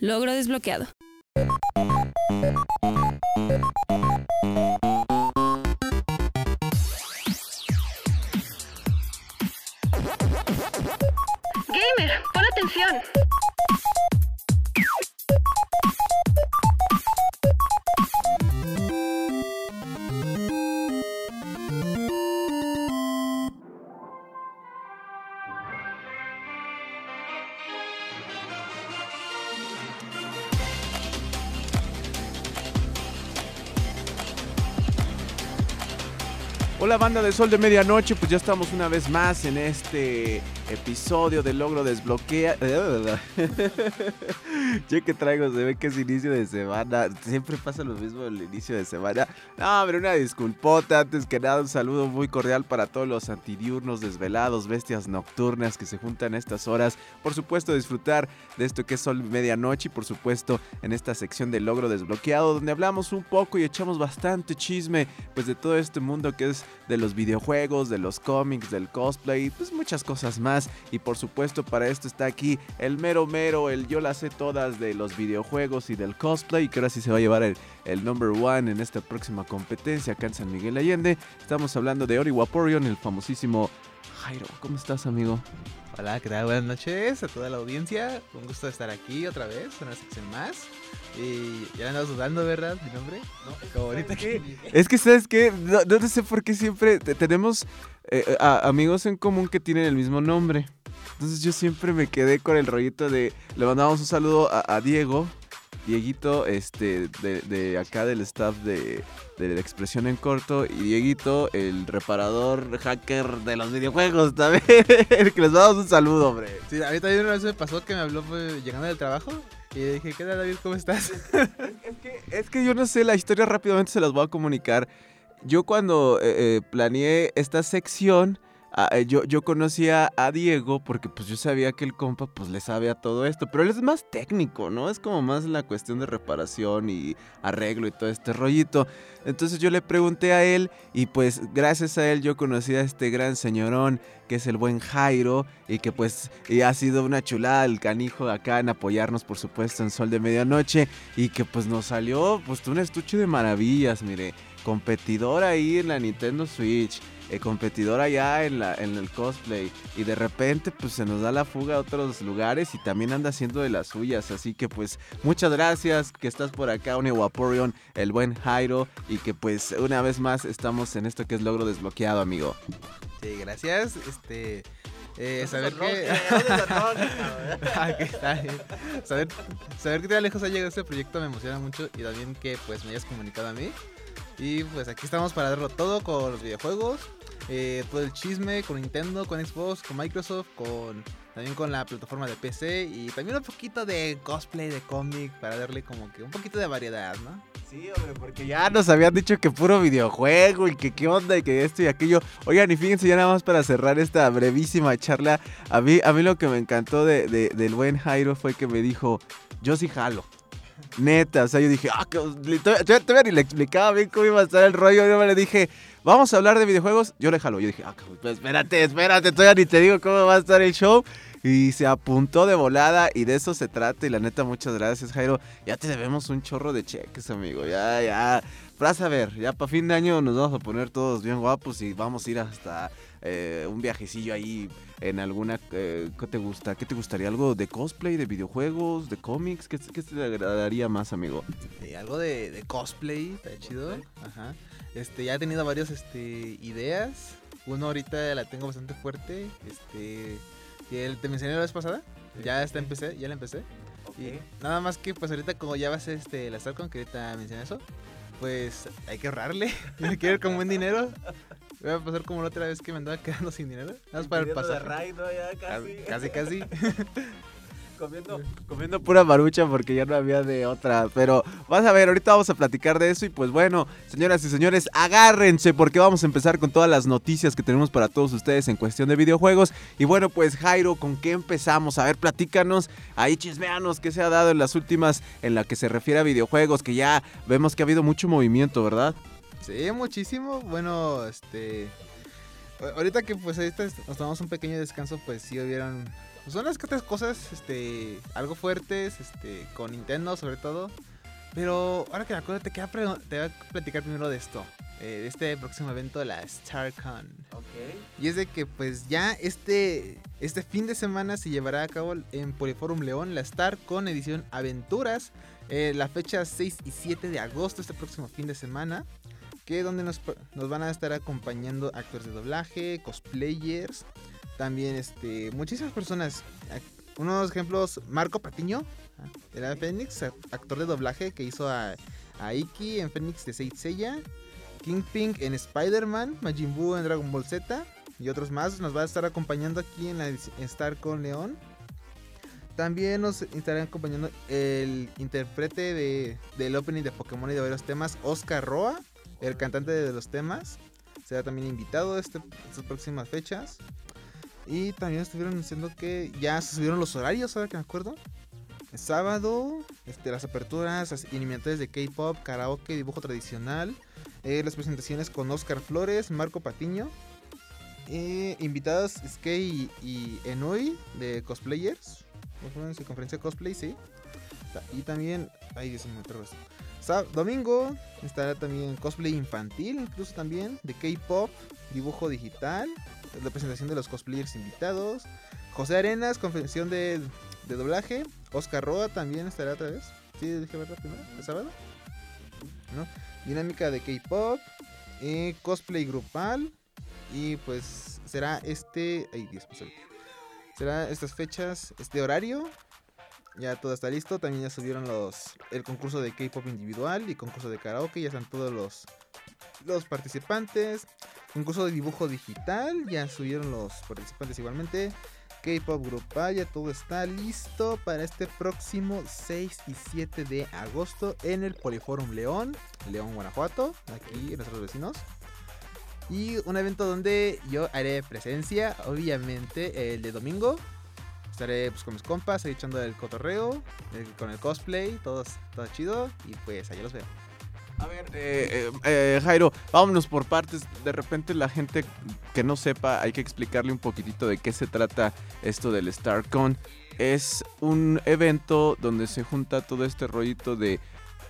Logro desbloqueado. Banda de Sol de Medianoche, pues ya estamos una vez más en este episodio de Logro Desbloquea. Yo que traigo, se ve que es inicio de semana. Siempre pasa lo mismo el inicio de semana. No, pero una disculpota. Antes que nada, un saludo muy cordial para todos los antidiurnos, desvelados, bestias nocturnas que se juntan a estas horas. Por supuesto, disfrutar de esto que es Sol Medianoche y por supuesto en esta sección de Logro Desbloqueado, donde hablamos un poco y echamos bastante chisme, pues de todo este mundo que es de los videojuegos, de los cómics, del cosplay, pues muchas cosas más. Y por supuesto, para esto está aquí el mero mero, el yo la sé de los videojuegos y del cosplay, que ahora sí se va a llevar el, el number one en esta próxima competencia acá en San Miguel Allende. Estamos hablando de Ori Waporion, el famosísimo Jairo. ¿Cómo estás, amigo? Hola, ¿qué tal? Buenas noches a toda la audiencia. Un gusto estar aquí otra vez, en una sección más. Y ya andabas dudando, ¿verdad? Mi nombre. No, como ahorita que. Es que, ¿sabes qué? No, no sé por qué siempre te- tenemos eh, a- amigos en común que tienen el mismo nombre. Entonces yo siempre me quedé con el rollito de... Le mandamos un saludo a, a Diego, Dieguito, este, de, de acá del staff de, de la expresión en corto, y Dieguito, el reparador hacker de los videojuegos también. que les damos un saludo, hombre. Sí, a mí también una vez me pasó que me habló pues, llegando del trabajo. Y dije, ¿qué tal, David? ¿Cómo estás? Es que, es que yo no sé, la historia rápidamente se las voy a comunicar. Yo cuando eh, eh, planeé esta sección, ah, eh, yo, yo conocía a Diego porque pues yo sabía que el compa pues le sabe a todo esto, pero él es más técnico, ¿no? Es como más la cuestión de reparación y arreglo y todo este rollito. Entonces yo le pregunté a él y pues gracias a él yo conocí a este gran señorón que es el buen Jairo y que pues ha sido una chulada el canijo acá en apoyarnos por supuesto en Sol de Medianoche y que pues nos salió pues un estuche de maravillas, mire, competidor ahí en la Nintendo Switch, eh, competidor allá en, la, en el cosplay y de repente pues se nos da la fuga a otros lugares y también anda haciendo de las suyas, así que pues muchas gracias que estás por acá, Waporion, el buen Jairo y que pues una vez más estamos en esto que es logro desbloqueado, amigo. Sí, gracias. Este. Eh, saber que. Saber, saber que tan lejos ha llegado este proyecto me emociona mucho y también que pues me hayas comunicado a mí. Y pues aquí estamos para darlo todo con los videojuegos, eh, todo el chisme con Nintendo, con Xbox, con Microsoft, con también con la plataforma de PC y también un poquito de cosplay, de cómic para darle como que un poquito de variedad, ¿no? Sí, hombre, porque ya nos habían dicho que puro videojuego y que qué onda y que esto y aquello. Oigan, y fíjense ya nada más para cerrar esta brevísima charla. A mí, a mí lo que me encantó de, de- del buen Jairo fue que me dijo, yo sí jalo. Neta, o sea, yo dije, ah, todavía, ni le explicaba bien cómo iba a estar el rollo. Yo me le dije, vamos a hablar de videojuegos. Yo le jalo. Yo dije, ah, pues espérate, espérate, todavía ni te digo cómo va a estar el show. Y se apuntó de volada y de eso se trata. Y la neta, muchas gracias, Jairo. Ya te debemos un chorro de cheques, amigo. Ya, ya. Vas a ver, ya para fin de año nos vamos a poner todos bien guapos y vamos a ir hasta eh, un viajecillo ahí en alguna... eh, ¿Qué te gusta? ¿Qué te gustaría? ¿Algo de cosplay, de videojuegos, de cómics? ¿Qué, qué te agradaría más, amigo? Eh, algo de, de cosplay, está chido. Ajá. Este, ya he tenido varias este, ideas. Uno ahorita la tengo bastante fuerte. Este, que el- te mencioné la vez pasada. Ya está empecé, ya la empecé. Y nada más que pues ahorita como ya va a ser este, la Starcon, que ahorita mencioné eso, pues hay que ahorrarle. Hay que ver con buen dinero. Voy a pasar como la otra vez que me andaba quedando sin dinero. Nada más para el pasaje. Casi, casi. casi. Comiendo, comiendo pura marucha porque ya no había de otra. Pero vas a ver, ahorita vamos a platicar de eso. Y pues bueno, señoras y señores, agárrense porque vamos a empezar con todas las noticias que tenemos para todos ustedes en cuestión de videojuegos. Y bueno, pues Jairo, ¿con qué empezamos? A ver, platícanos, ahí chismeanos qué se ha dado en las últimas en la que se refiere a videojuegos, que ya vemos que ha habido mucho movimiento, ¿verdad? Sí, muchísimo. Bueno, este. Ahorita que pues ahorita nos tomamos un pequeño descanso, pues sí hubieron. Pues son las que otras cosas, este. Algo fuertes, este. Con Nintendo sobre todo. Pero ahora que me acuerdo, te, queda te voy a platicar primero de esto. eh, de este próximo evento, la StarCon. Y es de que pues ya este, este fin de semana se llevará a cabo en Poliforum León la StarCon edición Aventuras. eh, la fecha 6 y 7 de agosto, este próximo fin de semana. Que donde nos, nos van a estar acompañando actores de doblaje, cosplayers. También este, muchísimas personas. Unos ejemplos, Marco Patiño, ah, era Fénix, actor de doblaje que hizo a, a Iki en Fénix de Saint Seiya. Kingpin en Spider-Man, Majin Buu en Dragon Ball Z y otros más. Nos va a estar acompañando aquí en la Star con León. También nos estará acompañando el intérprete de, del opening de Pokémon y de varios temas, Oscar Roa, el cantante de los temas. Será también invitado este, estas próximas fechas. Y también estuvieron diciendo que ya se subieron los horarios, ahora que me acuerdo. Sábado, este, las aperturas, las de K-pop, karaoke, dibujo tradicional. eh, las presentaciones con Oscar Flores, Marco Patiño. eh, invitados Skei y, Enui de cosplayers. ¿Cómo fue en su conferencia cosplay, sí. Y también. Ay, Dios mío, Domingo estará también cosplay infantil, incluso también de K-pop, dibujo digital, la presentación de los cosplayers invitados. José Arenas, conferencia de, de doblaje. Oscar Roa también estará otra vez. Sí, dije verdad primero, el sábado. ¿No? Dinámica de K-pop, eh, cosplay grupal. Y pues será este. Ay, Dios. Será estas fechas, este horario. Ya todo está listo. También ya subieron los el concurso de K-pop individual y concurso de karaoke. Ya están todos los, los participantes. Concurso de dibujo digital. Ya subieron los participantes igualmente. K-pop grupal. Ya todo está listo para este próximo 6 y 7 de agosto en el Poliforum León. León, Guanajuato. Aquí, nuestros vecinos. Y un evento donde yo haré presencia, obviamente, el de domingo. Estaré pues, con mis compas, ahí echando el cotorreo, eh, con el cosplay, todo, todo chido. Y pues allá los veo. A ver, eh, eh, eh, Jairo, vámonos por partes. De repente la gente que no sepa, hay que explicarle un poquitito de qué se trata esto del StarCon. Es un evento donde se junta todo este rollito de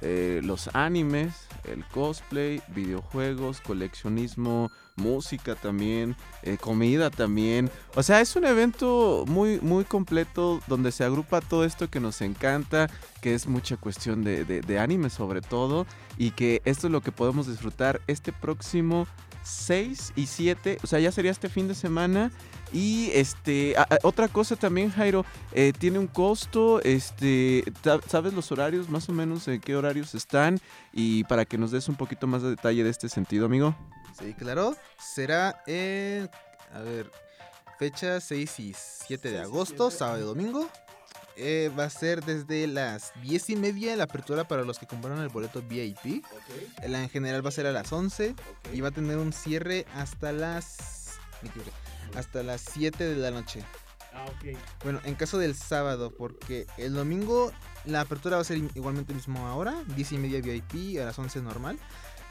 eh, los animes, el cosplay, videojuegos, coleccionismo, música también, eh, comida también. O sea, es un evento muy, muy completo donde se agrupa todo esto que nos encanta, que es mucha cuestión de, de, de anime sobre todo, y que esto es lo que podemos disfrutar este próximo 6 y 7, o sea, ya sería este fin de semana. Y este, a- a- otra cosa también, Jairo, eh, tiene un costo, este, ¿sabes los horarios, más o menos en qué horarios están? Y para que nos des un poquito más de detalle de este sentido, amigo. Sí, claro. Será en. A ver. Fecha 6 y 7 de agosto, sábado y domingo. Eh, va a ser desde las 10 y media la apertura para los que compraron el boleto VIP. La en general va a ser a las 11 y va a tener un cierre hasta las hasta las 7 de la noche. Bueno, en caso del sábado, porque el domingo la apertura va a ser igualmente mismo ahora, 10 y media VIP a las 11 normal.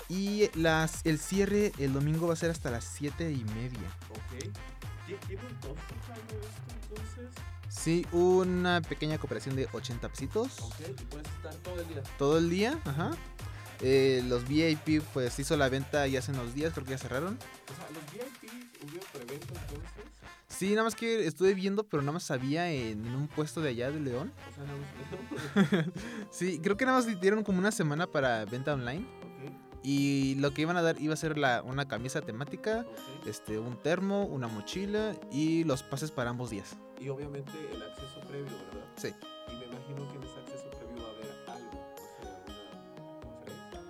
Y las, el cierre el domingo va a ser hasta las 7 y media. Sí, una pequeña cooperación de 80 pesitos. Todo el día, ajá. Eh, los VIP pues hizo la venta ya hace unos días, creo que ya cerraron. Sí, nada más que estuve viendo, pero nada más sabía en, en un puesto de allá de León. Sí, creo que nada más dieron como una semana para venta online. Y lo que iban a dar iba a ser la, una camisa temática, este, un termo, una mochila y los pases para ambos días. Y obviamente el acceso previo, ¿verdad? Sí. Y me imagino que en ese acceso previo va a haber algo, no sé, alguna conferencia.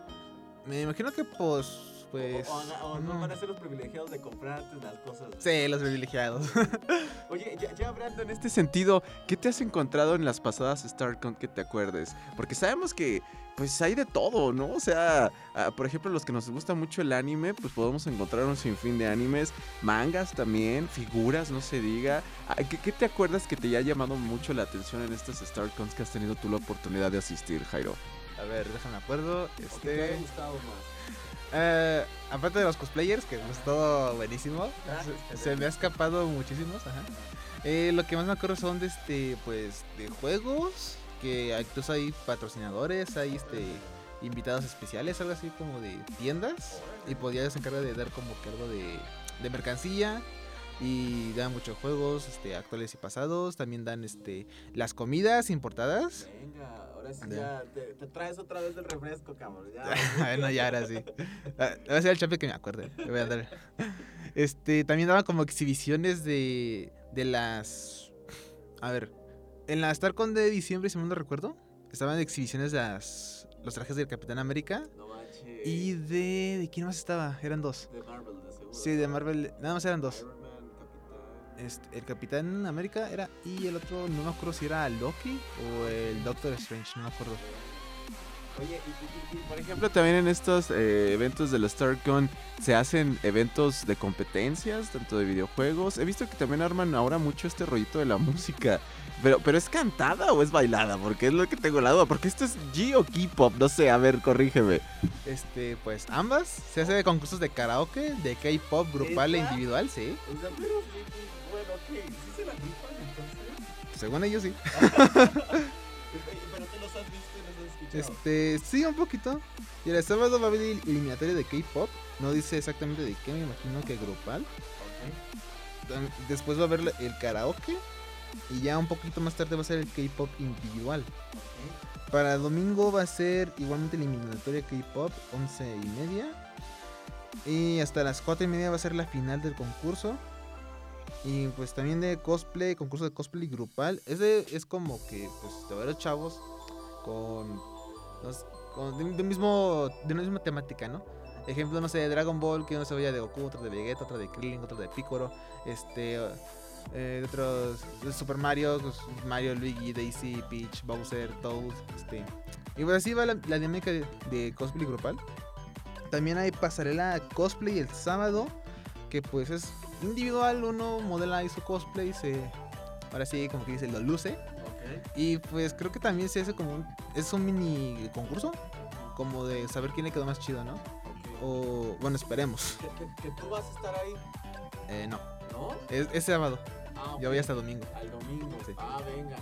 Me imagino que pues, pues... o, o- o no van a ser los privilegiados de comprar antes las cosas. Sí, los privilegiados. Oye, ya, ya hablando en este sentido, ¿qué te has encontrado en las pasadas StarCon que te acuerdes? Porque sabemos que pues hay de todo, ¿no? O sea, ah, por ejemplo, los que nos gusta mucho el anime, pues podemos encontrar un sinfín de animes, mangas también, figuras, no se diga. ¿Qué, qué te acuerdas que te haya llamado mucho la atención en estas StarCons que has tenido tú la oportunidad de asistir, Jairo? A ver, déjame acuerdo. Este... Eh, aparte de los cosplayers, que es todo buenísimo, Ah, se, se me ha escapado muchísimos, ajá. Eh, lo que más me acuerdo son de este, pues, de juegos, que incluso hay patrocinadores, hay este invitados especiales, algo así como de tiendas, y podías se encarga de dar como que algo de, de mercancía. Y dan muchos juegos, este, actuales y pasados. También dan este las comidas importadas. Venga, ahora sí Ya. te, te traes otra vez el refresco, cabrón. Ya. bueno, ya ahora sí. Ah, a ser el champion que me acuerde. Voy a dar. Este, también daban como exhibiciones de, de las... A ver, en la StarCon de diciembre, si mal no recuerdo, estaban exhibiciones de las, los trajes del Capitán América. No manches. Y de... ¿De quién más estaba? Eran dos. De Marvel, de seguro. Sí, de Marvel. Nada más eran dos. Este, el Capitán América era... Y el otro, no me acuerdo si era Loki o el Doctor Strange, no me acuerdo. Oye, y, y- y, por ejemplo, también en estos eh, eventos de la StarCon se hacen eventos de competencias, tanto de videojuegos. He visto que también arman ahora mucho este rollito de la música. Pero, pero ¿es cantada o es bailada? Porque es lo que tengo la duda. Porque esto es G o K-pop. No sé, a ver, corrígeme. Este, pues ambas. Se hace de concursos de karaoke, de K-pop grupal e individual, sí. O sea, pero, bueno, ok, ¿sí se la rifan entonces? Según ellos sí. Pero tú los has visto y los has escuchado. Este, sí, un poquito. Y el sábado va a haber el eliminatorio de K-pop. No dice exactamente de qué, me imagino que grupal. Después va a haber el karaoke. Y ya un poquito más tarde va a ser el K-pop individual. Para domingo va a ser igualmente el eliminatorio K-pop, 11 y media. Y hasta las 4 y media va a ser la final del concurso. Y pues también de cosplay, concurso de cosplay grupal. Ese es como que, pues, de varios chavos con, con de, de mismo, de una misma temática, ¿no? Ejemplo, no sé, de Dragon Ball, que uno se vaya de Goku, otro de Vegeta, otro de Krillin, otro de Piccolo, este, eh, otros, de Super Mario, pues, Mario, Luigi, Daisy, Peach, Bowser, Toad, este. Y pues así va la, la dinámica de, de cosplay grupal. También hay pasarela cosplay el sábado, que pues es individual, uno modela ahí su cosplay, se, ahora sí como que dice, lo luce. Y pues creo que también se hace como un, es un mini concurso, como de saber quién le quedó más chido, ¿no? O bueno, esperemos. ¿Que, que, que tú vas a estar ahí, Eh, no, ¿no? es, es sábado, Ah, yo voy hasta domingo. Al domingo. Sí. Ah, venga.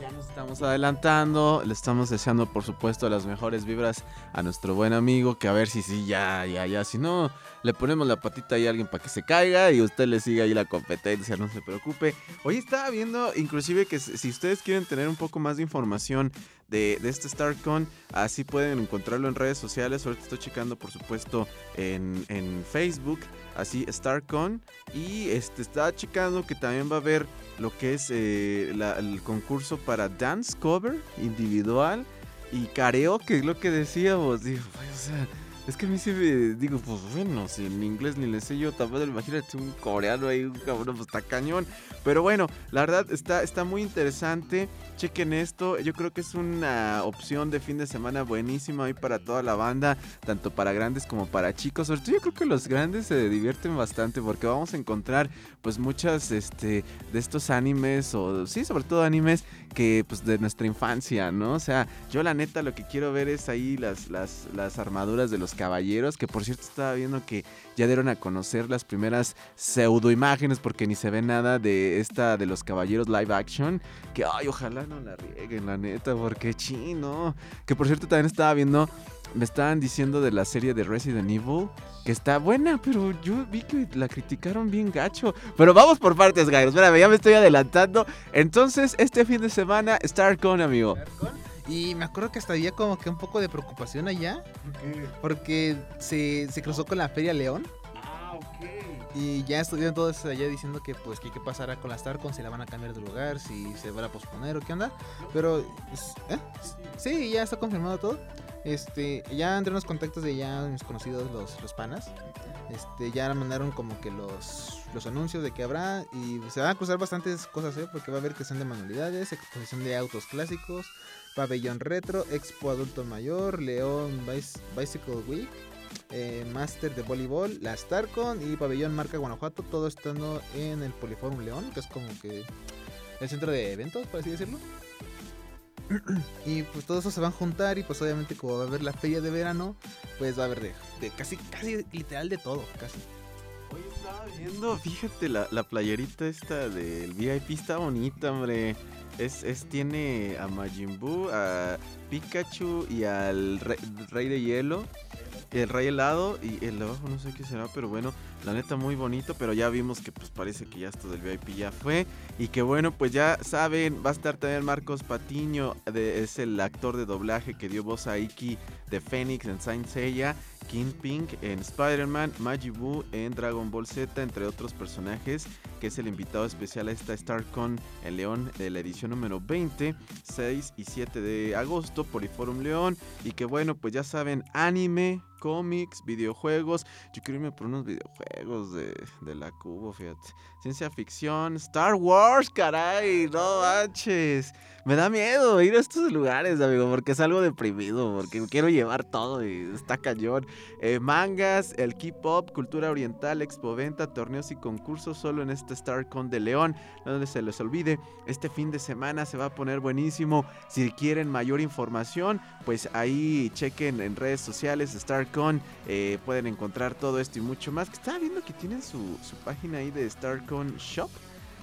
Ya nos estamos adelantando. Le estamos deseando, por supuesto, las mejores vibras a nuestro buen amigo. Que a ver si sí, ya, ya, ya. Si no, le ponemos la patita ahí a alguien para que se caiga y usted le siga ahí la competencia. No se preocupe. Hoy estaba viendo, inclusive, que si si ustedes quieren tener un poco más de información de, de este StarCon, así pueden encontrarlo en redes sociales. Ahorita estoy checando, por supuesto, en, en Facebook, así StarCon. Y este está checando que también va a haber lo que es eh, el concurso para dance cover individual y karaoke, es lo que decíamos. Digo, "Ay, o sea, es que a mí sí me digo, pues bueno, si en inglés ni le sé yo, tampoco imagínate un coreano ahí, un cabrón, pues está cañón. Pero bueno, la verdad está, está muy interesante. Chequen esto, yo creo que es una opción de fin de semana buenísima ahí para toda la banda, tanto para grandes como para chicos. Sobre yo creo que los grandes se divierten bastante porque vamos a encontrar pues muchas este, de estos animes, o sí, sobre todo animes que pues de nuestra infancia, ¿no? O sea, yo la neta lo que quiero ver es ahí las, las, las armaduras de los caballeros, que por cierto estaba viendo que ya dieron a conocer las primeras pseudo imágenes porque ni se ve nada de esta de los caballeros live action, que ay, ojalá no la rieguen, la neta, porque chino. Que por cierto también estaba viendo, me estaban diciendo de la serie de Resident Evil, que está buena, pero yo vi que la criticaron bien gacho. Pero vamos por partes, Gairo. Espérame, ya me estoy adelantando. Entonces, este fin de semana, StarCon, amigo. Y me acuerdo que hasta había como que un poco de preocupación allá, porque se, se cruzó con la Feria León. Ah, ok. Y ya estuvieron todos allá diciendo que pues que qué pasará con la StarCon, si la van a cambiar de lugar, si se van a posponer o qué onda. Pero ¿eh? sí, ya está confirmado todo. Este, ya entre unos contactos de ya mis conocidos los, los panas. Este, ya mandaron como que los, los anuncios de que habrá y se van a cruzar bastantes cosas, ¿eh? porque va a haber son de manualidades, exposición de autos clásicos, pabellón retro, expo adulto mayor, León Bic- Bicycle Week, eh, Master de voleibol, la Starcon y Pabellón Marca Guanajuato, todo estando en el Poliforum León, que es como que el centro de eventos, por así decirlo. y pues todo eso se van a juntar y pues obviamente como va a haber la feria de verano, pues va a haber de, casi, casi literal de todo, casi. Oye, estaba viendo, fíjate, la, la playerita esta del VIP está bonita, hombre. Es, es, tiene a Majin Buu, a Pikachu y al Rey de Hielo. El Rey helado y el de abajo no sé qué será, pero bueno, la neta muy bonito, pero ya vimos que pues parece que ya esto del VIP ya fue. Y que bueno, pues ya saben, va a estar también Marcos Patiño, de, es el actor de doblaje que dio voz a Iki de Phoenix en Saint Seiya, King Pink en Spider-Man, Majibu en Dragon Ball Z, entre otros personajes, que es el invitado especial a esta StarCon en León de la edición número 20, 6 y 7 de agosto, Poliforum León, y que bueno, pues ya saben, anime, cómics, videojuegos. Yo quiero irme por unos videojuegos de, la Cubo, fíjate. Ciencia ficción, Star Wars, caray, no manches. Me da miedo ir a estos lugares, amigo, porque es algo deprimido, porque quiero llevar todo y está cañón. Eh, mangas, el K-pop, cultura oriental, expoventa, torneos y concursos solo en este StarCon de León. No se les olvide, este fin de semana se va a poner buenísimo. Si quieren mayor información, pues ahí chequen en redes sociales StarCon. Eh, pueden encontrar todo esto y mucho más. Que viendo que tienen su, su página ahí de StarCon Shop.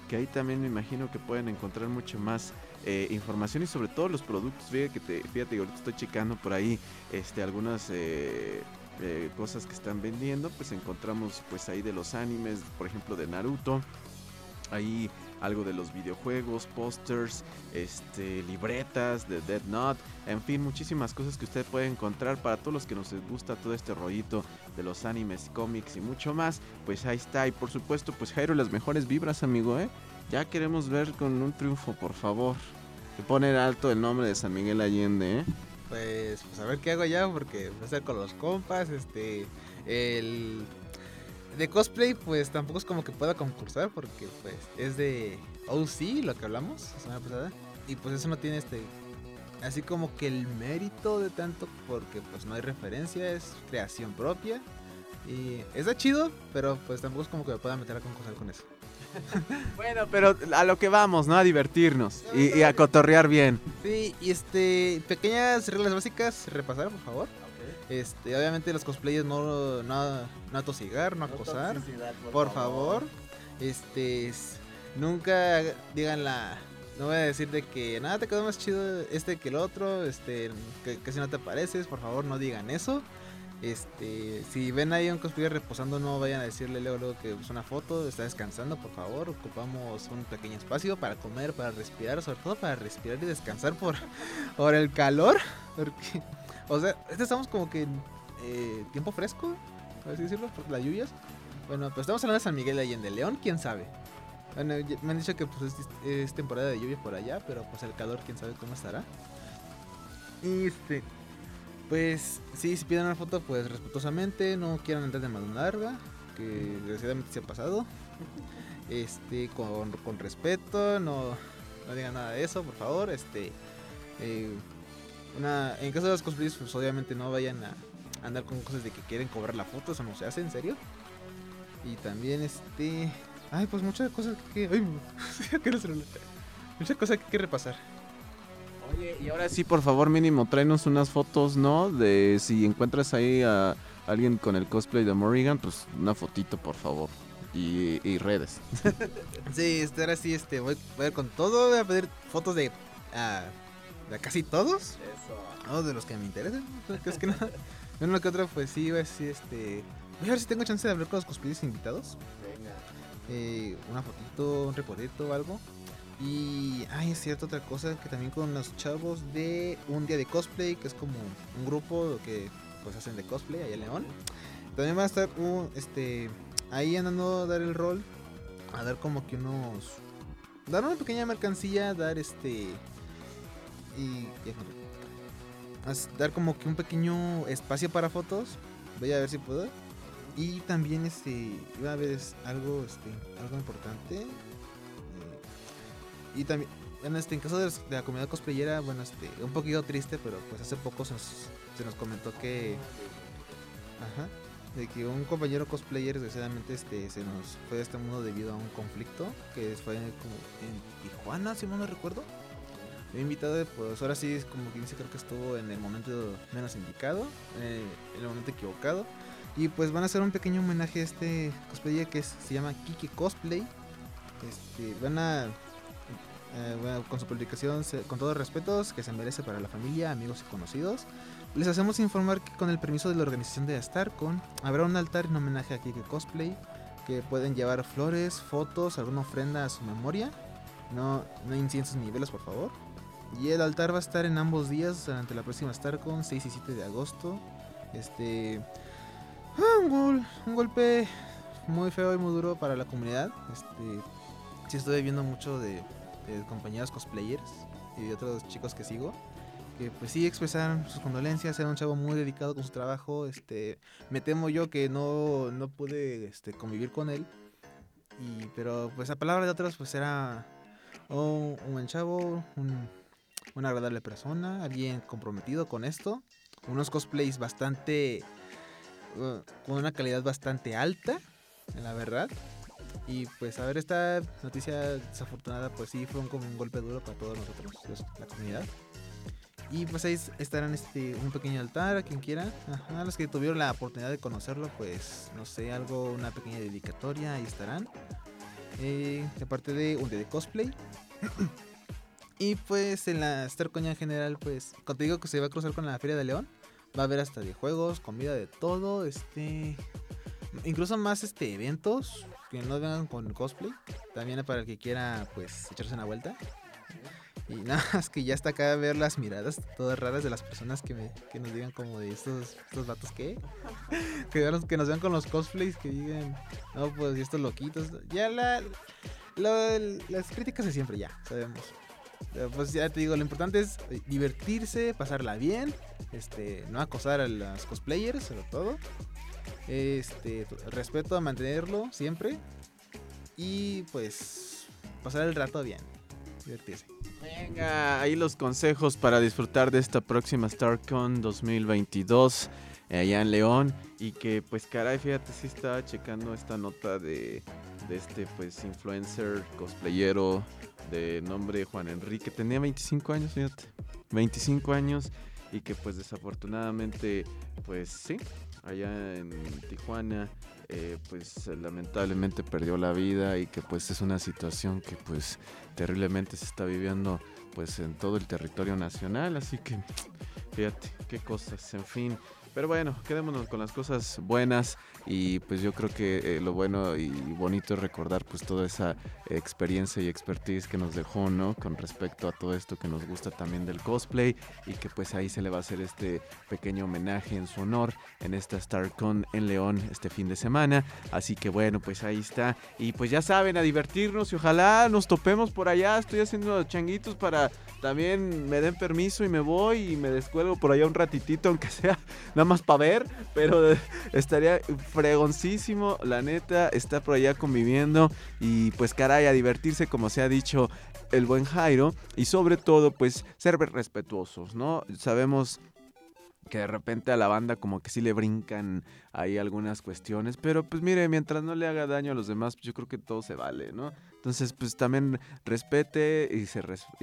Que ahí también me imagino que pueden encontrar mucho más eh, información y sobre todo los productos. Fíjate que te, fíjate, ahorita estoy checando por ahí este, algunas eh, eh, cosas que están vendiendo. Pues encontramos pues ahí de los animes, por ejemplo de Naruto. Ahí algo de los videojuegos, pósters, este, libretas de Dead Note, en fin, muchísimas cosas que usted puede encontrar para todos los que nos gusta todo este rollito de los animes, cómics y mucho más. Pues ahí está, y por supuesto, pues Jairo, las mejores vibras, amigo, ¿eh? Ya queremos ver con un triunfo, por favor. Poner alto el nombre de San Miguel Allende, ¿eh? Pues, pues a ver qué hago ya, porque voy a estar con los compas, este, el de cosplay, pues tampoco es como que pueda concursar porque pues es de OC, lo que hablamos la semana pasada. Y pues eso no tiene este así como que el mérito de tanto porque pues no hay referencia, es creación propia. Y está chido, pero pues tampoco es como que me pueda meter a concursar con eso. bueno, pero a lo que vamos, ¿no? A divertirnos y, y a cotorrear bien. Sí, y este, pequeñas reglas básicas, repasar, por favor. Este, obviamente los cosplayers no, no, no atosigar, no acosar. por, por favor. Este, nunca digan la. No voy a decir de que nada te quedó más chido este que el otro, este, que, que si no te pareces, por favor no digan eso. Este, si ven ahí a un cosplayer reposando, no vayan a decirle luego, luego que es una foto, está descansando, por favor. Ocupamos un pequeño espacio para comer, para respirar, sobre todo para respirar y descansar por, por el calor. Porque, o sea, este estamos como que en eh, tiempo fresco, por así decirlo, las lluvias. Bueno, pues estamos hablando de San Miguel de León, quién sabe. Bueno, me han dicho que pues, es, es, temporada de lluvia por allá, pero pues el calor, quién sabe cómo estará. Y este, pues sí, si piden una foto, pues respetuosamente, no quieran entrar de mano larga, que desgraciadamente se ha pasado. Este, con, con respeto, no, no digan nada de eso, por favor. Este, eh, una, en caso de los cosplayers, pues obviamente no vayan a andar con cosas de que quieren cobrar la foto, eso no se hace, en serio. Y también este, ay, pues muchas cosas que, ay, muchas cosas que hay que repasar. Oye, y ahora sí, por favor, mínimo, tráenos unas fotos, ¿no? De si encuentras ahí a alguien con el cosplay de Morrigan, pues una fotito, por favor. Y, y redes. sí, este, ahora sí, este, voy, voy a ir con todo, voy a pedir fotos de, uh, de casi todos. Eso. No, de los que me interesan, es que no. Uno que otro, pues sí, a decir, este... Voy a ver si tengo chance de hablar con los cosplayers invitados. Venga. Eh, una fotito, un reportito o algo. Y, ay, es cierto, otra cosa que también con los chavos de un día de cosplay, que es como un grupo que pues hacen de cosplay allá en León. También va a estar un, este, ahí andando a dar el rol, a dar como que unos, dar una pequeña mercancía, dar este, y, dar como que un pequeño espacio para fotos. Voy a ver si puedo. Y también este, iba a ver algo, este, algo importante y también, en, este, en caso de, de, la comunidad cosplayera, bueno, este, un poquito triste, pero pues hace poco se nos, se nos comentó que. Ajá. De que un compañero cosplayer, desgraciadamente, este, se nos fue de este mundo debido a un conflicto que fue como en Tijuana, si mal no recuerdo. Invitado, pues ahora sí, es como que dice, creo que estuvo en el momento menos indicado, eh, en el momento equivocado. Y pues van a hacer un pequeño homenaje a este cosplayer que es- se llama Kike Cosplay. Este, van a, eh, bueno, con su publicación, se- con todos respetos, que se merece para la familia, amigos y conocidos. Les hacemos informar que con el permiso de la organización de StarCon, habrá un altar en homenaje a Kike Cosplay, que pueden llevar flores, fotos, alguna ofrenda a su memoria. No, no inciensos ni velas, por favor. Y el altar va a estar en ambos días durante la próxima StarCon, 6 y 7 de agosto. Este. ah, un, gol- un golpe muy feo y muy duro para la comunidad. Este. Sí, estoy viendo mucho de, compañeros cosplayers y de otros chicos que sigo. Que pues sí expresaron sus condolencias. Era un chavo muy dedicado con su trabajo. Este. Me temo yo que no, no pude este, convivir con él. Y, pero pues a palabra de otros, pues era un, un buen chavo, una agradable persona, alguien comprometido con esto, unos cosplays bastante, uh, con una calidad bastante alta, la verdad. Y pues a ver, esta noticia desafortunada, pues sí, fue un, como un golpe duro para todos nosotros, la comunidad. Y pues ahí estarán este, un pequeño altar a quien quiera. Ajá, los que tuvieron la oportunidad de conocerlo, pues no sé, algo, una pequeña dedicatoria, ahí estarán. Eh, aparte de un de cosplay. y pues en la StarCon ya en general, pues, cuando te digo que se va a cruzar con la Feria de León, va a haber hasta de juegos, comida de todo, este. Incluso más este eventos que no vengan con cosplay. También para el que quiera pues echarse una vuelta. Y nada más que ya está acá ver las miradas todas raras de las personas que, me, que nos digan como de estos, estos vatos que que, que nos vean con los cosplays que digan, no, pues y estos loquitos. Ya la- las críticas de siempre, ya, sabemos. Pero, Pues ya te digo, lo importante es eh, divertirse, pasarla bien, este, no acosar a los cosplayers, sobre todo. Este, respeto a mantenerlo siempre. Y pues pasar el rato bien, divertirse. Venga, ahí los consejos para disfrutar de esta próxima StarCon 2022 eh, allá en León. Y que pues caray, fíjate, sí estaba checando esta nota de, de este pues influencer cosplayero de nombre Juan Enrique. Tenía 25 años, fíjate. 25 años y que pues desafortunadamente pues sí, allá en Tijuana eh, pues lamentablemente perdió la vida y que pues es una situación que pues terriblemente se está viviendo pues en todo el territorio nacional, así que fíjate qué cosas, en fin. Pero bueno, quedémonos con las cosas buenas y pues yo creo que eh, lo bueno y bonito es recordar pues toda esa experiencia y expertise que nos dejó, ¿no? Con respecto a todo esto que nos gusta también del cosplay y que pues ahí se le va a hacer este pequeño homenaje en su honor en esta StarCon en León este fin de semana. Así que bueno, pues ahí está. Y pues ya saben, a divertirnos y ojalá nos topemos por allá. Estoy haciendo changuitos para también me den permiso y me voy y me descuelgo por allá un ratitito, aunque sea nada más para ver. Pero estaría fregoncísimo, la neta, estar por allá conviviendo y pues caray, a divertirse como se ha dicho el buen Jairo y sobre todo pues ser respetuosos, ¿no? Sabemos que de repente a la banda como que sí le brincan ahí algunas cuestiones, pero pues mire, mientras no le haga daño a los demás, pues yo creo que todo se vale, ¿no? Entonces pues también respete y,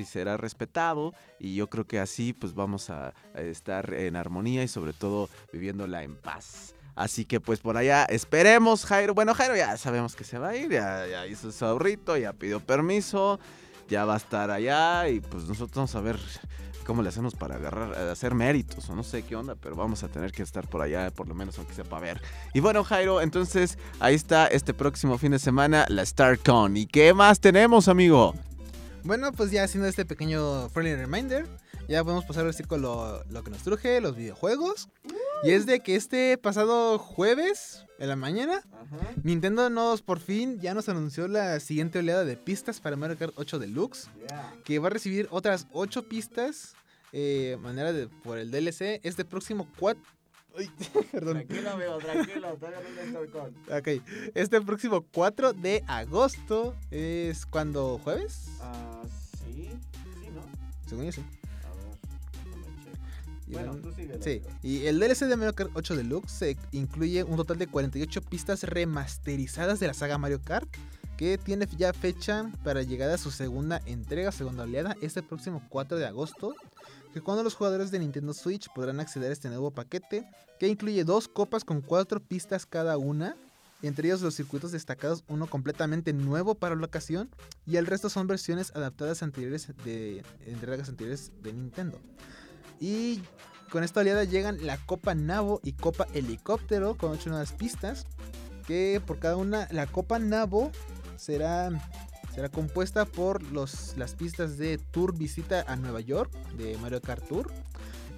y será respetado y yo creo que así pues vamos a estar en armonía y sobre todo viviéndola en paz. Así que pues por allá esperemos, Jairo. Bueno, Jairo ya sabemos que se va a ir, ya, ya hizo su ahorrito, ya pidió permiso, ya va a estar allá y pues nosotros vamos a ver cómo le hacemos para agarrar, hacer méritos o no sé qué onda, pero vamos a tener que estar por allá, por lo menos aunque sea para ver. Y bueno, Jairo, entonces ahí está este próximo fin de semana la StarCon. ¿Y qué más tenemos, amigo? Bueno, pues ya haciendo este pequeño friendly reminder, ya podemos pasar a decir con lo, lo que nos truje, los videojuegos. Y es de que este pasado jueves, en la mañana, Nintendo nos por fin ya nos anunció la siguiente oleada de pistas para Mario Kart 8 Deluxe, que va a recibir otras 8 pistas eh, manera de, por el DLC este próximo 4... perdón. amigo, tranquilo, todavía no. Ok, este próximo 4 de agosto es cuando jueves, Ah, sí, sí, ¿no? según yo sí. Y Bueno, bueno, tú síguele. Sí, y el DLC de Mario Kart 8 Deluxe se incluye un total de 48 pistas remasterizadas de la saga Mario Kart que tiene ya fecha para llegar a su segunda entrega, segunda oleada, este próximo 4 de agosto, que cuando los jugadores de Nintendo Switch podrán acceder a este nuevo paquete, que incluye dos copas con cuatro pistas cada una, entre ellos los circuitos destacados, uno completamente nuevo para la ocasión, y el resto son versiones adaptadas anteriores de entregas anteriores de Nintendo. Y con esta oleada llegan la Copa Nabo y Copa Helicóptero con ocho nuevas pistas, que por cada una, la Copa Nabo será será compuesta por los, las pistas de Tour Visita a Nueva York de Mario Kart Tour,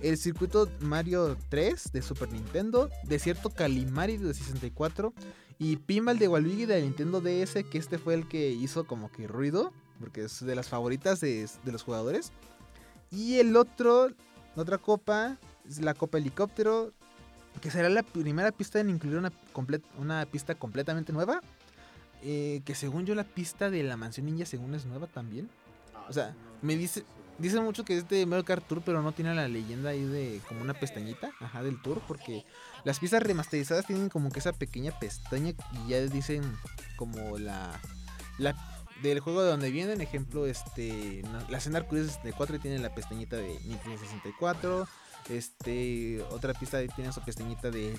el circuito Mario 3 de Super Nintendo, Desierto Calimari de 64 y Pinball de Waluigi de Nintendo DS, que este fue el que hizo como que ruido, porque es de las favoritas de, de los jugadores. Y el otro, otra copa, es la Copa Helicóptero, que será la primera pista en incluir una, una pista completamente nueva eh, que según yo la pista de la mansión ninja según es nueva también. Ah, o sea, me dice, dice mucho que es de Mario Kart Tour, pero no tiene la leyenda ahí de como una pestañita, ajá, del tour, porque las pistas remasterizadas tienen como que esa pequeña pestaña y ya dicen como la, la del juego de donde vienen, ejemplo, este, la escena Arcoiris 64 tiene la pestañita de Nintendo 64. Este, otra pista tiene su pestañita de,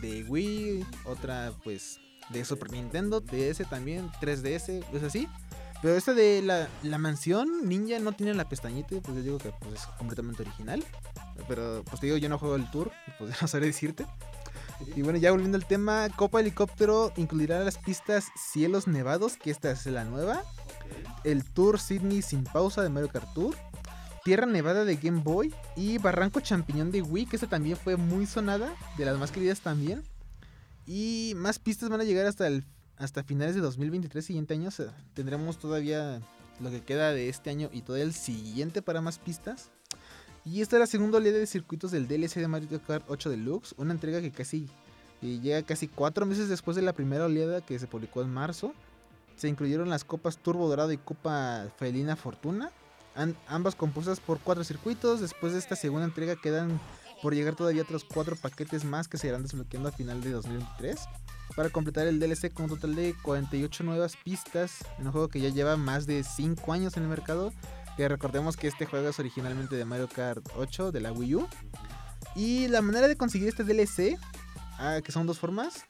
de Wii, otra pues de Super Nintendo, DS también, 3DS, es así. Pero esta de la, la, mansión ninja no tiene la pestañita, pues yo digo que pues, es completamente original. Pero pues te digo, yo no juego el tour, pues no sabré decirte. Y bueno, ya volviendo al tema, Copa Helicóptero incluirá las pistas Cielos Nevados, que esta es la nueva. El Tour Sydney sin pausa de Mario Kart Tour. Tierra Nevada de Game Boy. Y Barranco Champiñón de Wii, que esta también fue muy sonada, de las más queridas también. Y más pistas van a llegar hasta el hasta finales de 2023, siguiente año. tendremos todavía lo que queda de este año y todo el siguiente para más pistas. Y esta es la segunda oleada de circuitos del DLC de Mario Kart 8 Deluxe, una entrega que casi eh, llega casi cuatro meses después de la primera oleada que se publicó en marzo. Se incluyeron las copas Turbo Dorado y Copa Felina Fortuna, ambas compuestas por cuatro circuitos. Después de esta segunda entrega quedan por llegar todavía otros cuatro paquetes más que se irán desbloqueando a final de 2023 para completar el DLC con un total de 48 nuevas pistas en un juego que ya lleva más de 5 años en el mercado. Que recordemos que este juego es originalmente de Mario Kart 8 de la Wii U. Y la manera de conseguir este DLC, ah, que son dos formas,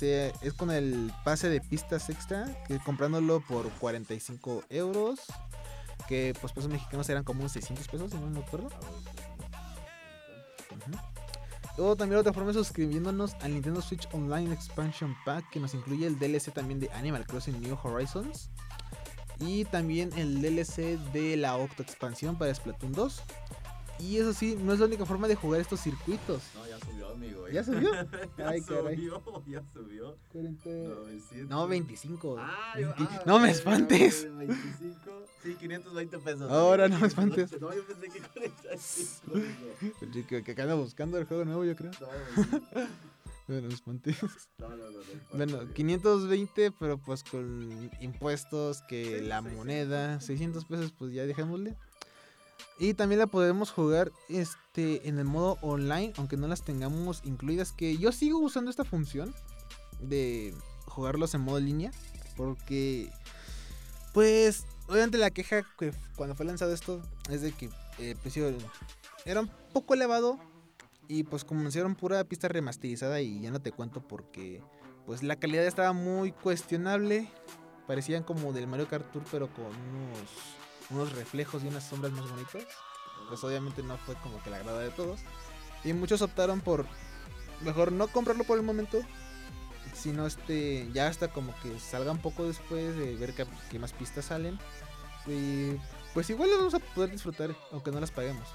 es con el pase de pistas extra, que comprándolo por 45 euros, que pues pesos mexicanos eran como unos 600 pesos, si no me acuerdo. O también otra forma suscribiéndonos al Nintendo Switch Online Expansion Pack que nos incluye el DLC también de Animal Crossing New Horizons. Y también el DLC de la Octo Expansión para Splatoon 2. Y eso sí, no es la única forma de jugar estos circuitos. No, ya subió, amigo. ¿Ya subió? ya Ay, subió, ya subió. 40... No, 25. Ah, no me espantes. 25. Sí, 520 pesos. Ahora no me espantes. No, yo pensé que 45. que, que anda buscando el juego nuevo, yo creo. No, bueno, me espantes. No, no, no, no, Bueno, 520, pero pues con impuestos, que la moneda, 600 pesos, pues ya dejémosle. Y también la podemos jugar este en el modo online, aunque no las tengamos incluidas. Que yo sigo usando esta función de jugarlos en modo línea. Porque, pues, obviamente la queja que cuando fue lanzado esto es de que el precio era un poco elevado. Y pues como hicieron pura pista remasterizada y ya no te cuento porque pues la calidad estaba muy cuestionable. Parecían como del Mario Kart Tour pero con unos unos reflejos y unas sombras más bonitas. Pues obviamente no fue como que la agrada de todos. Y muchos optaron por mejor no comprarlo por el momento. Sino este ya hasta como que salga un poco después de ver que, más pistas salen. Y pues igual las vamos a poder disfrutar, aunque no las paguemos.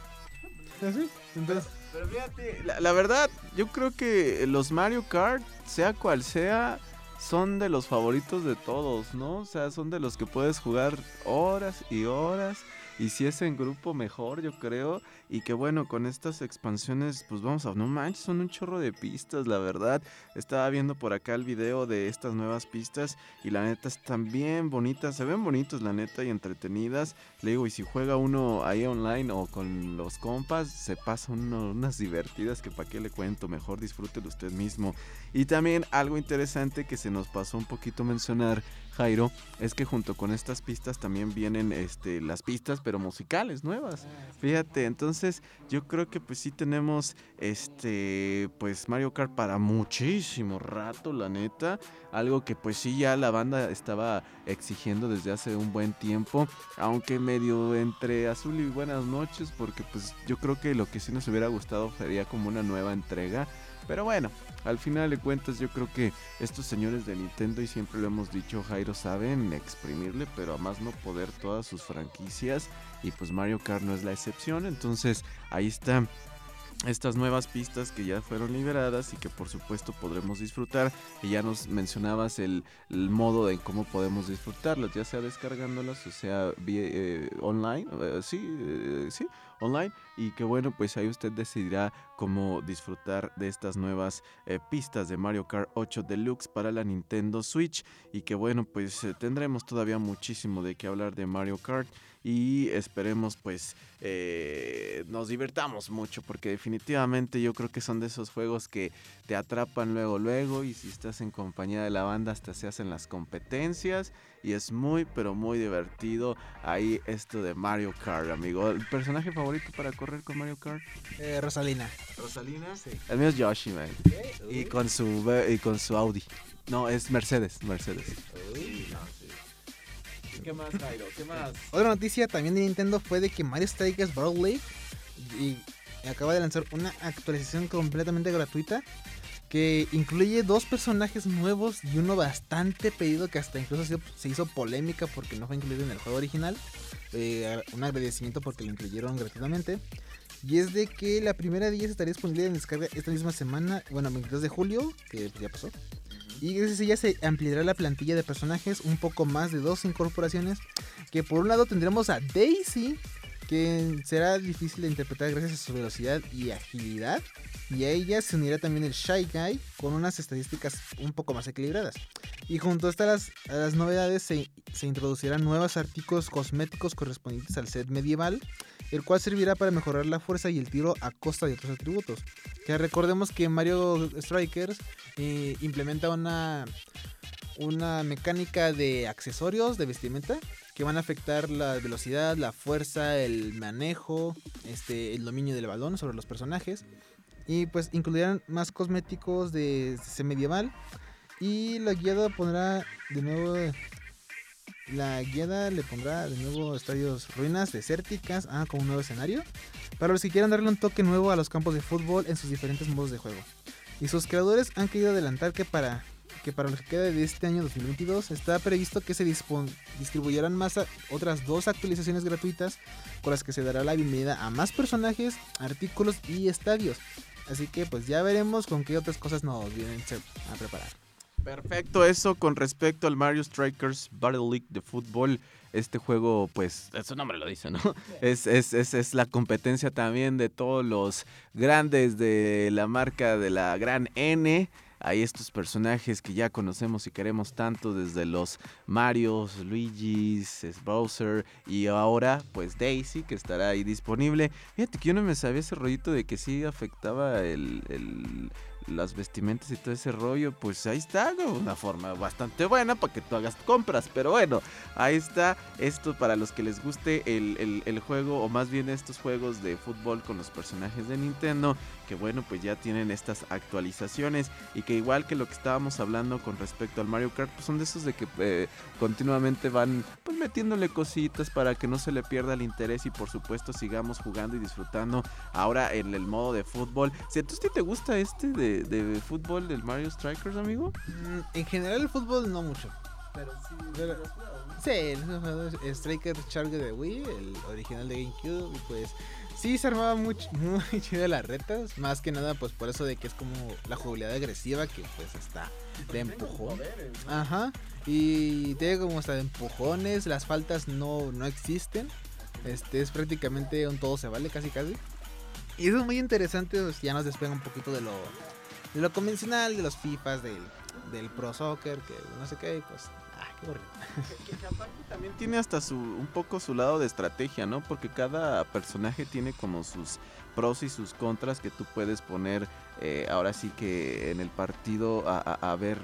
¿Así? Entonces, pero, fíjate, la, la, verdad, yo creo que los Mario Kart, sea cual sea, son de los favoritos de todos, ¿no? O sea, son de los que puedes jugar horas y horas. Y si es en grupo, mejor, yo creo. Y que bueno, con estas expansiones, pues vamos a. No manches, son un chorro de pistas, la verdad. Estaba viendo por acá el video de estas nuevas pistas. Y la neta están bien bonitas. Se ven bonitos, la neta, y entretenidas. Le digo, y si juega uno ahí online o con los compas, se pasa uno- unas divertidas que para qué le cuento. Mejor disfrútelo usted mismo. Y también algo interesante que se nos pasó un poquito mencionar, Jairo, es que junto con estas pistas también vienen este, las pistas, pero musicales nuevas. Fíjate, entonces yo creo que pues sí tenemos este pues Mario Kart para muchísimo rato, la neta. Algo que pues sí ya la banda estaba exigiendo desde hace un buen tiempo. Aunque medio entre azul y buenas noches. Porque pues yo creo que lo que sí nos hubiera gustado sería como una nueva entrega. Pero bueno, al final de cuentas yo creo que estos señores de Nintendo, y siempre lo hemos dicho, Jairo, saben exprimirle, pero a más no poder todas sus franquicias. Y pues Mario Kart no es la excepción. Entonces ahí están estas nuevas pistas que ya fueron liberadas y que por supuesto podremos disfrutar. Y ya nos mencionabas el, modo de cómo podemos disfrutarlas, ya sea descargándolas o sea vía, eh, online. eh, sí, eh, sí, online. Y que bueno, pues ahí usted decidirá cómo disfrutar de estas nuevas eh, pistas de Mario Kart 8 Deluxe para la Nintendo Switch. Y que bueno, pues eh, tendremos todavía muchísimo de qué hablar de Mario Kart. Y esperemos pues eh, nos divertamos mucho porque definitivamente yo creo que son de esos juegos que te atrapan luego luego y si estás en compañía de la banda hasta se hacen las competencias y es muy pero muy divertido ahí esto de Mario Kart amigo. ¿El personaje favorito para correr con Mario Kart? Eh, Rosalina. Rosalina. El mío es Yoshi, man. Y con su y con su Audi. No, es Mercedes, Mercedes. ¿Qué más, Jairo? ¿Qué más? Otra noticia también de Nintendo fue de que Mario Strikers Battle League y acaba de lanzar una actualización completamente gratuita que incluye dos personajes nuevos y uno bastante pedido que hasta incluso se, hizo polémica porque no fue incluido en el juego original. Eh, un agradecimiento porque lo incluyeron gratuitamente. Y es de que la primera de ellas estaría disponible en descarga esta misma semana, bueno, 22 de julio, que pues, ya pasó. Y gracias a ella se ampliará la plantilla de personajes, un poco más de dos incorporaciones. Que por un lado tendremos a Daisy, que será difícil de interpretar gracias a su velocidad y agilidad. Y a ella se unirá también el Shy Guy con unas estadísticas un poco más equilibradas. Y junto a estas a las novedades se, se introducirán nuevos artículos cosméticos correspondientes al set medieval, el cual servirá para mejorar la fuerza y el tiro a costa de otros atributos. Que recordemos que Mario Strikers eh, implementa una, una mecánica de accesorios de vestimenta que van a afectar la velocidad, la fuerza, el manejo, este, el dominio del balón sobre los personajes. Y pues incluirán más cosméticos de medieval. Y la guiada pondrá de nuevo. La guiada le pondrá de nuevo estadios ruinas desérticas. Ah, como un nuevo escenario. Para los que quieran darle un toque nuevo a los campos de fútbol en sus diferentes modos de juego. Y sus creadores han querido adelantar que para que para lo que queda de este año 2022 está previsto que se dispon- distribuirán más otras dos actualizaciones gratuitas con las que se dará la bienvenida a más personajes, artículos y estadios. Así que pues ya veremos con qué otras cosas nos vienen a preparar. Perfecto, eso con respecto al Mario Strikers Battle League de fútbol. Este juego, pues, su nombre lo dice, ¿no? Es, es, es, es la competencia también de todos los grandes de la marca de la gran N. Hay estos personajes que ya conocemos y queremos tanto desde los Marios, Luigi's, Bowser y ahora pues Daisy que estará ahí disponible. Fíjate que yo no me sabía ese rollito de que sí afectaba el, el- las vestimentas y todo ese rollo, pues ahí está, una forma bastante buena para que tú hagas compras, pero bueno, ahí está esto para los que les guste el, el- el juego o más bien estos juegos de fútbol con los personajes de Nintendo, que bueno, pues ya tienen estas actualizaciones y que igual que lo que estábamos hablando con respecto al Mario Kart, pues son de esos de que eh, continuamente van pues metiéndole cositas para que no se le pierda el interés y por supuesto sigamos jugando y disfrutando ahora en el modo de fútbol. Si a ti te gusta este de, de fútbol del Mario Strikers, amigo? Mm, en general el fútbol no mucho. Pero sí, Pero-. Sí, el Striker Charger de Wii, el original de GameCube, y pues sí se armaba muy, muy chido las retas, más que nada pues por eso de que es como la jugabilidad agresiva que pues está de empujón. Ajá, y tiene como hasta de empujones, las faltas no, no existen. Este es prácticamente un todo se vale, casi casi. Y eso es muy interesante, pues, ya nos despega un poquito de lo, de lo convencional, de los FIFAs, del, del Pro Soccer, que no sé qué, pues. Que, que aparte también tiene hasta su un poco su lado de estrategia, ¿no? Porque cada personaje tiene como sus pros y sus contras que tú puedes poner eh, ahora sí que en el partido a, a- a ver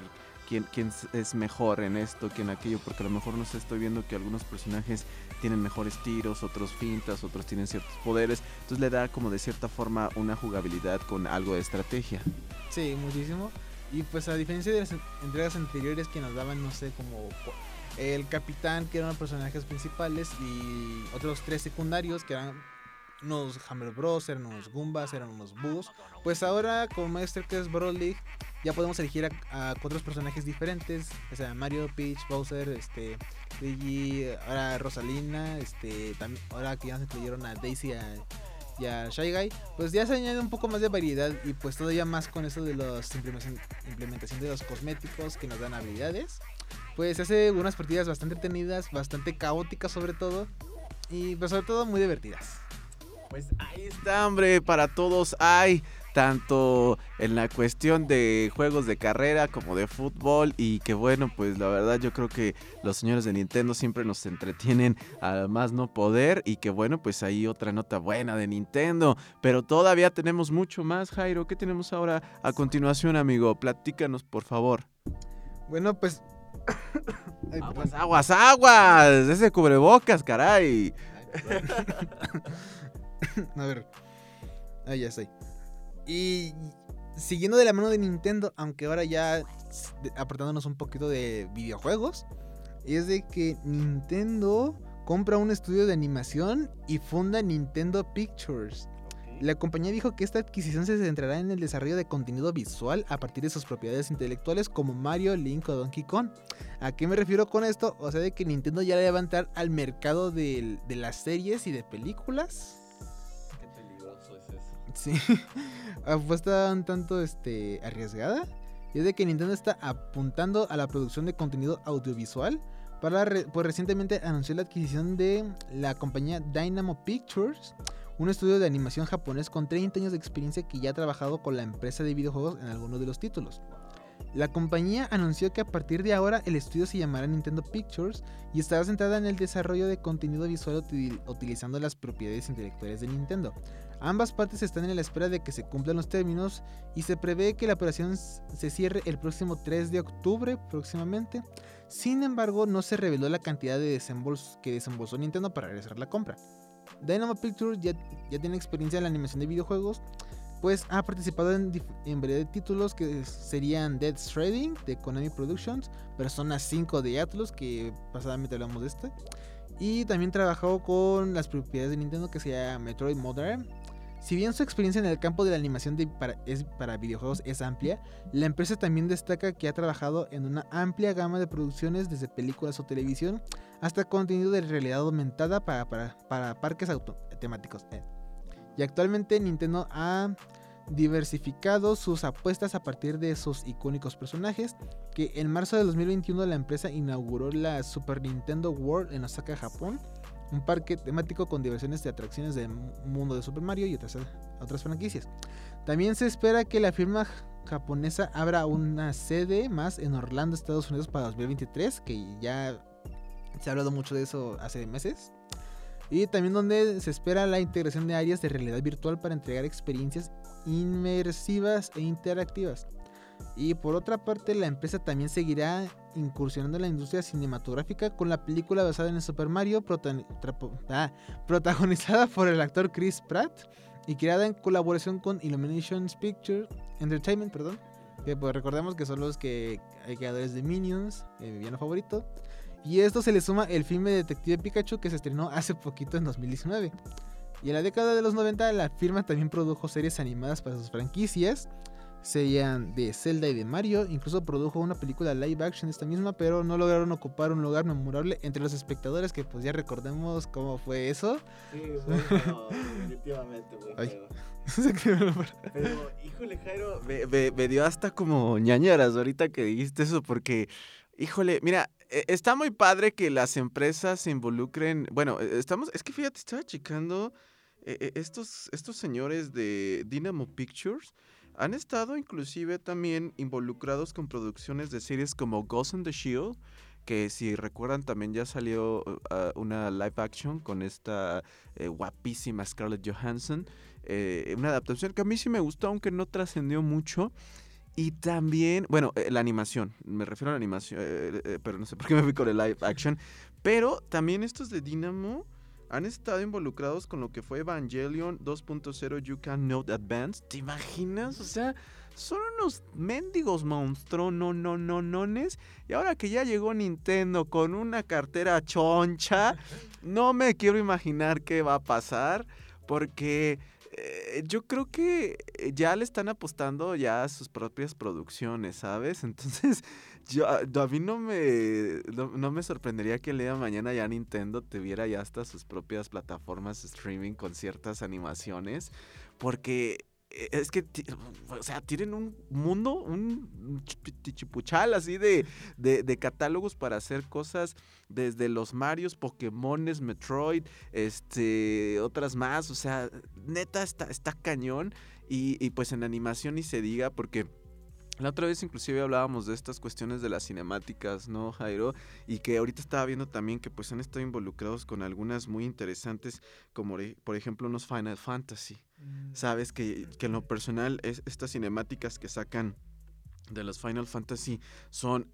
quién, quién es mejor en esto que en aquello, porque a lo mejor no sé, estoy viendo que algunos personajes tienen mejores tiros, otros fintas, otros tienen ciertos poderes, entonces le da como de cierta forma una jugabilidad con algo de estrategia. Sí, muchísimo. Y pues a diferencia de las en- entregas anteriores que nos daban, no sé, como el capitán, que eran los personajes principales, y otros tres secundarios, que eran unos Hammer Bros, eran unos Goombas, eran unos Búhos. Pues ahora con Master que es League, ya podemos elegir a, a cuatro personajes diferentes, o sea, Mario, Peach, Bowser, este, Luigi, ahora Rosalina, este, también, ahora que ya nos incluyeron a Daisy a- y a Shy Guy, pues ya se añade un poco más de variedad y pues todavía más con eso de los implementación, de los cosméticos que nos dan habilidades. Pues hace unas partidas bastante entretenidas, bastante caóticas sobre todo y pues sobre todo muy divertidas. Pues ahí está, hombre, para todos hay, tanto en la cuestión de juegos de carrera como de fútbol y que bueno, pues la verdad yo creo que los señores de Nintendo siempre nos entretienen al más no poder y que bueno, pues ahí otra nota buena de Nintendo, pero todavía tenemos mucho más, Jairo, ¿qué tenemos ahora a continuación, amigo? Platícanos, por favor. Bueno, pues... Ay, Aguas, aguas, aguas, ese cubrebocas, caray. A ver. Ah, ya estoy. Y siguiendo de la mano de Nintendo, aunque ahora ya apartándonos un poquito de videojuegos, es de que Nintendo compra un estudio de animación y funda Nintendo Pictures. La compañía dijo que esta adquisición se centrará en el desarrollo de contenido visual a partir de sus propiedades intelectuales como Mario, Link o Donkey Kong. ¿A qué me refiero con esto? O sea, de que Nintendo ya le va a entrar al mercado de las series y de películas. Sí, apuesta un tanto este, arriesgada. Y es de que Nintendo está apuntando a la producción de contenido audiovisual. Para pues recientemente anunció la adquisición de la compañía Dynamo Pictures, un estudio de animación japonés con 30 años de experiencia que ya ha trabajado con la empresa de videojuegos en algunos de los títulos. La compañía anunció que a partir de ahora el estudio se llamará Nintendo Pictures y estará centrada en el desarrollo de contenido visual util- utilizando las propiedades intelectuales de Nintendo. Ambas partes están en la espera de que se cumplan los términos y se prevé que la operación se cierre el próximo 3 de octubre próximamente. Sin embargo, no se reveló la cantidad de desembols que desembolsó Nintendo para realizar la compra. Dynamo Pictures ya, tiene experiencia en la animación de videojuegos, pues ha participado en, en títulos que serían Dead Stranding de Konami Productions, Persona 5 de Atlus, que pasadamente hablamos de este, y también trabajó con las propiedades de Nintendo que se llama Metroid Modern. Si bien su experiencia en el campo de la animación para, videojuegos es amplia, la empresa también destaca que ha trabajado en una amplia gama de producciones desde películas o televisión hasta contenido de realidad aumentada para parques auto- temáticos. eh. Y actualmente Nintendo ha diversificado sus apuestas a partir de sus icónicos personajes, que en marzo de 2021 la empresa inauguró la Super Nintendo World en Osaka, Japón, un parque temático con diversiones de atracciones del mundo de Super Mario y otras, otras franquicias. También se espera que la firma japonesa abra una sede más en Orlando, Estados Unidos para 2023, que ya se ha hablado mucho de eso hace meses. Y también donde se espera la integración de áreas de realidad virtual para entregar experiencias inmersivas e interactivas. Y por otra parte, la empresa también seguirá incursionando en la industria cinematográfica con la película basada en Super Mario, ah, protagonizada por el actor Chris Pratt y creada en colaboración con Illumination Pictures Entertainment, perdón. Que pues recordemos que son los que hay creadores de Minions, eh, mi villano favorito. Y esto se le suma el filme de Detective Pikachu que se estrenó hace poquito en 2019. Y en la década de los 90 la firma también produjo series animadas para sus franquicias. Serían de Zelda y de Mario. Incluso produjo una película live action esta misma, pero no lograron ocupar un lugar memorable entre los espectadores que pues ya recordemos cómo fue eso. Sí, feo, definitivamente feo. Pero, híjole, Jairo, Me, me- me dio hasta como ñañaras ahorita que dijiste eso porque Híjole, mira, eh, está muy padre que las empresas se involucren. Bueno, eh, estamos, es que fíjate, estaba checando eh, eh, estos, estos señores de Dynamo Pictures. Han estado inclusive también involucrados con producciones de series como Ghost in the Shield, que si recuerdan también ya salió uh, una live action con esta eh, guapísima Scarlett Johansson. eh, una adaptación que a mí sí me gustó, aunque no trascendió mucho. Y también, bueno, eh, la animación, me refiero a la animación, pero no sé por qué me fui con el live action. Pero también estos de Dynamo han estado involucrados con lo que fue Evangelion 2.0 You Can Note Advance. ¿Te imaginas? O sea, son unos mendigos monstruos, no, no, no, nones. Y ahora que ya llegó Nintendo con una cartera choncha, no me quiero imaginar qué va a pasar. Porque eh, yo creo que eh, ya le están apostando ya a sus propias producciones, ¿sabes? Entonces, yo, a a mí no me, no, me sorprendería que el día de mañana ya Nintendo tuviera ya hasta sus propias plataformas streaming con ciertas animaciones, porque es que, o sea, tienen un mundo, un chipuchal así de, de, de catálogos para hacer cosas desde los Marios, Pokémones, Metroid, este, otras más, o sea, neta está, está cañón. Y, y pues en animación ni se diga porque... La otra vez inclusive hablábamos de estas cuestiones de las cinemáticas, ¿no, Jairo? Y que ahorita estaba viendo también que pues han estado involucrados con algunas muy interesantes, como por ejemplo unos Final Fantasy. Sabes que, que en lo personal es, estas cinemáticas que sacan de los Final Fantasy son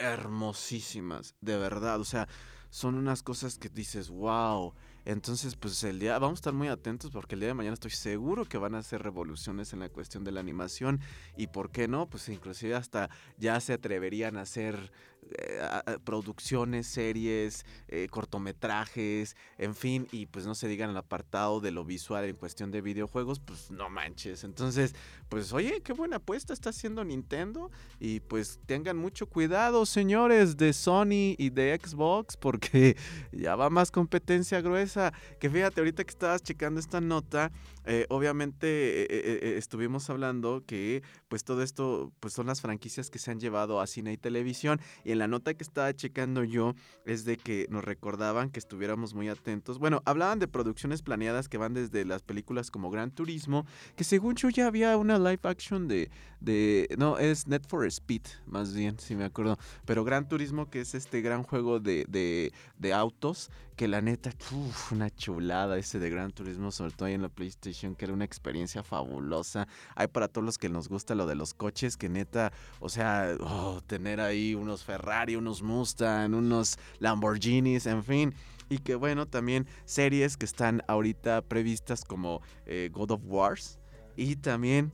hermosísimas, de verdad. O sea, son unas cosas que dices, wow. Entonces, pues el día, vamos a estar muy atentos porque el día de mañana estoy seguro que van a hacer revoluciones en la cuestión de la animación. Y por qué no, pues inclusive hasta ya se atreverían a hacer eh, producciones, series, eh, cortometrajes, en fin, y pues no se digan el apartado de lo visual en cuestión de videojuegos, pues no manches. Entonces, pues oye, qué buena apuesta está haciendo Nintendo y pues tengan mucho cuidado, señores de Sony y de Xbox, porque ya va más competencia gruesa. Que fíjate, ahorita que estabas checando esta nota, eh, obviamente estuvimos hablando que pues todo esto pues son las franquicias que se han llevado a cine y televisión y en la nota que estaba checando yo es de que nos recordaban que estuviéramos muy atentos. Bueno, hablaban de producciones planeadas que van desde las películas como Gran Turismo, que según yo ya había una live action de, de no, es Net for Speed, más bien, si me acuerdo, pero Gran Turismo que es este gran juego de, de, de autos, que la neta, uf, una chulada ese de Gran Turismo, sobre todo ahí en la PlayStation, que era una experiencia fabulosa. Hay para todos los que nos gusta lo de los coches, que neta, o sea, oh, tener ahí unos Ferrari, unos Mustang, unos Lamborghinis, en fin. Y que bueno, también series que están ahorita previstas como eh, God of Wars y también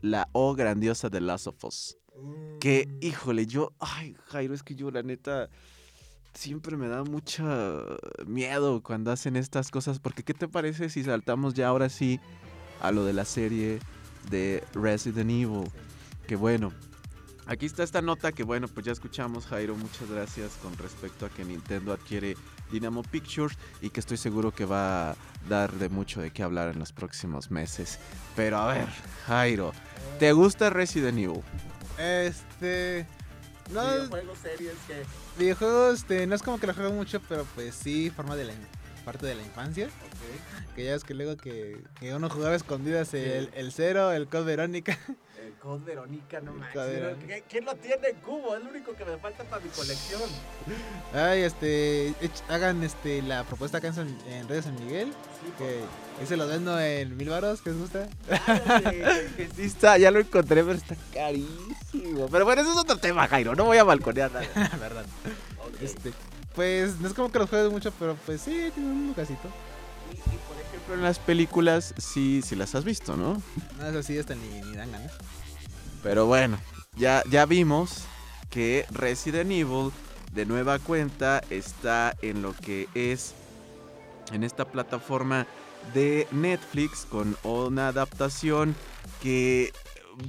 la O grandiosa de Last of Us. Que, híjole, yo, ay, Jairo, es que yo la neta siempre me da mucho miedo cuando hacen estas cosas, porque ¿qué te parece si saltamos ya ahora sí a lo de la serie de Resident Evil? Que bueno, aquí está esta nota que bueno, pues ya escuchamos Jairo, muchas gracias con respecto a que Nintendo adquiere Dynamo Pictures y que estoy seguro que va a dar de mucho de qué hablar en los próximos meses. Pero a ver, Jairo, ¿te gusta Resident Evil? Este. No, Videojuegos, series, que. videojuegos, este, no es como que lo juego mucho, pero pues sí, forma de la parte de la infancia. Que ya es que luego que, que uno jugaba a escondidas el, el Cero, el Code Verónica. Code Verónica, no manches. Code ¿no? Verónica. ¿Qué- ¿Quién lo tiene en cubo? Es lo único que me falta para mi colección. Ay, este, hagan este la propuesta acá en, San- en Radio San Miguel, Sí, que ahí se los vendo en mil baros, ¿qué les gusta? Que sí está, ya lo encontré, pero está carísimo. Pero bueno, eso es otro tema, Jairo. No voy a balconear nada. verdad. Ok. Este, pues no es como que los juegue mucho, pero pues sí, tiene un lugarcito. Y, y, por ejemplo, en las películas sí, sí las has visto, ¿no? No es así, hasta ni, ni dan ganas. Pero bueno, ya, ya vimos que Resident Evil de nueva cuenta está en lo que es en esta plataforma de Netflix con una adaptación que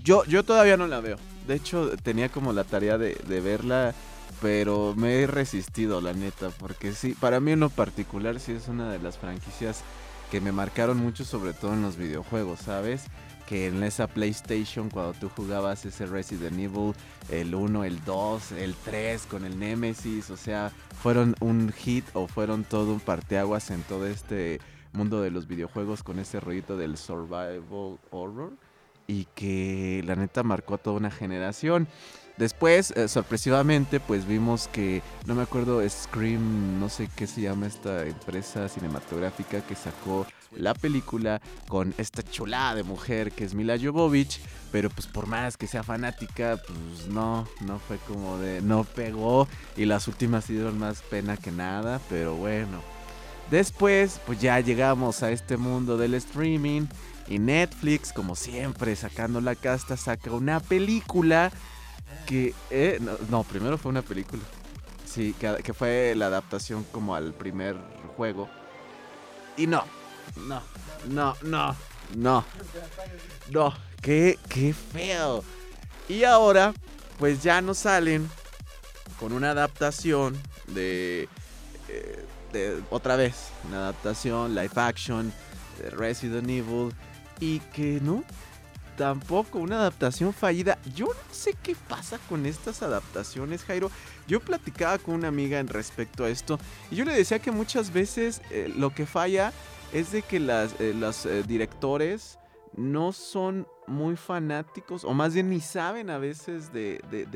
yo, yo todavía no la veo. De hecho, tenía como la tarea de, de verla, pero me he resistido, la neta, porque sí, para mí en lo particular sí es una de las franquicias que me marcaron mucho, sobre todo en los videojuegos, ¿sabes? Que en esa PlayStation cuando tú jugabas ese Resident Evil, el 1, el 2, el 3 con el Nemesis, o sea, fueron un hit o fueron todo un parteaguas en todo este mundo de los videojuegos con ese rollito del survival horror y que la neta marcó a toda una generación. Después, eh, sorpresivamente, pues vimos que, no me acuerdo, Scream, no sé qué se llama esta empresa cinematográfica que sacó la película con esta chulada de mujer que es Mila Jovovich, pero pues por más que sea fanática, pues no, no fue como de, no pegó y las últimas dieron más pena que nada, pero bueno. Después, pues ya llegamos a este mundo del streaming y Netflix, como siempre, sacando la casta, saca una película que... eh, no, primero fue una película. Sí, que fue la adaptación como al primer juego. Y no, no, no, no, no. No, qué, qué feo. Y ahora, pues ya nos salen con una adaptación de, eh, de otra vez, una adaptación live action de Resident Evil y que no, tampoco una adaptación fallida. Yo no sé qué pasa con estas adaptaciones, Jairo. Yo platicaba con una amiga en respecto a esto y yo le decía que muchas veces eh, lo que falla es de que las, eh, los eh, directores no son muy fanáticos, o más bien ni saben a veces de, de,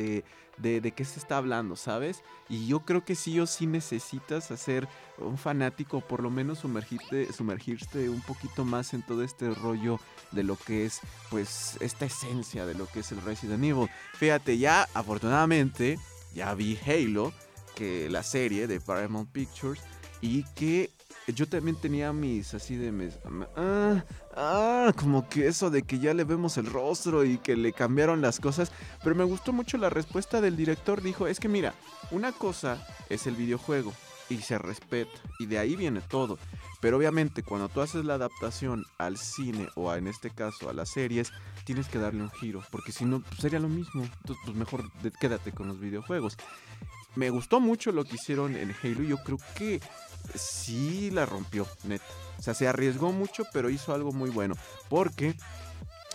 de, de- qué se está hablando, ¿sabes? Y yo creo que sí o sí necesitas hacer un fanático, por lo menos sumergirte, sumergirte un poquito más en todo este rollo de lo que es, pues, esta esencia de lo que es el Resident Evil. Fíjate, ya afortunadamente, ya vi Halo, que la serie de Paramount Pictures, y que yo también tenía mis así de mis, ah, ah, como que eso de que ya le vemos el rostro y que le cambiaron las cosas, pero me gustó mucho la respuesta del director, dijo, es que mira, una cosa es el videojuego y se respeta y de ahí viene todo, pero obviamente cuando tú haces la adaptación al cine o a, en este caso a las series, tienes que darle un giro, porque si no pues, sería lo mismo, entonces pues mejor quédate con los videojuegos. Me gustó mucho lo que hicieron en Halo, yo creo que sí la rompió, neta. O sea, se arriesgó mucho, pero hizo algo muy bueno. Porque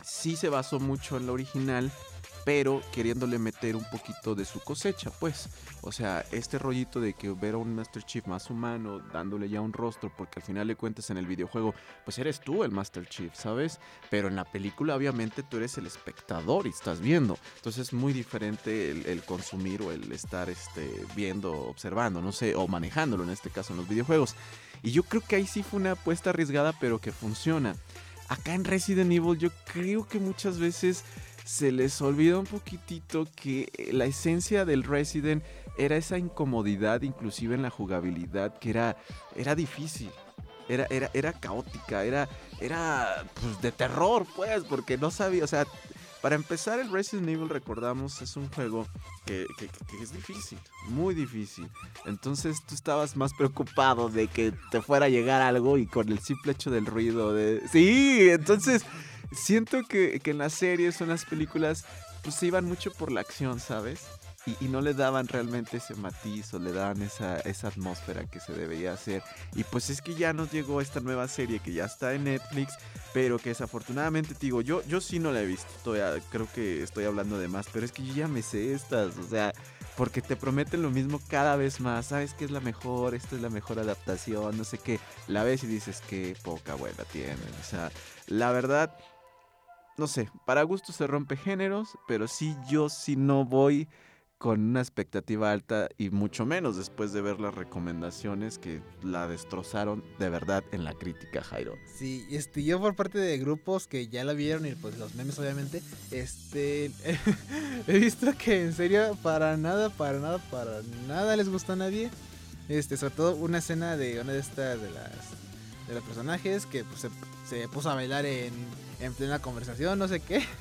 sí se basó mucho en la original, pero queriéndole meter un poquito de su cosecha, pues. O sea, este rollito de que ver a un Master Chief más humano, dándole ya un rostro, porque al final le cuentas en el videojuego, pues eres tú el Master Chief, ¿sabes? Pero en la película, obviamente, tú eres el espectador y estás viendo. Entonces es muy diferente el, consumir o el estar este, viendo, observando, no sé, o manejándolo en este caso en los videojuegos. Y yo creo que ahí sí fue una apuesta arriesgada, pero que funciona. Acá en Resident Evil yo creo que muchas veces se les olvida un poquitito que eh, la esencia del Resident era esa incomodidad inclusive en la jugabilidad que era, era difícil. Era, era, era caótica, era, era pues, de terror, pues, porque no sabía, o sea, para empezar el Resident Evil, recordamos, es un juego que- que es difícil, muy difícil. Entonces tú estabas más preocupado de que te fuera a llegar algo y con el simple hecho del ruido de... Sí, entonces siento que, que en las series o en las películas pues se iban mucho por la acción, ¿sabes? Y, y no le daban realmente ese matiz o le daban esa, esa atmósfera que se debería hacer. Y pues es que ya nos llegó esta nueva serie que ya está en Netflix, pero que desafortunadamente, te digo, yo, yo sí no la he visto. Todavía creo que estoy hablando de más, pero es que yo ya me sé estas, o sea, porque te prometen lo mismo cada vez más. ¿Sabes qué es la mejor? Esta es la mejor adaptación, no sé qué. La ves y dices que poca buena tienen. O sea, la verdad, no sé, para gusto se rompe géneros, pero sí yo sí no voy con una expectativa alta y mucho menos después de ver las recomendaciones que la destrozaron de verdad en la crítica, Jairo. Sí, este, yo por parte de grupos que ya la vieron y pues los memes obviamente, este, he visto que en serio para nada, para nada, para nada les gustó a nadie. Este, sobre todo una escena de una de estas de las de los personajes que pues, se, se puso a bailar en, en plena conversación, no sé qué.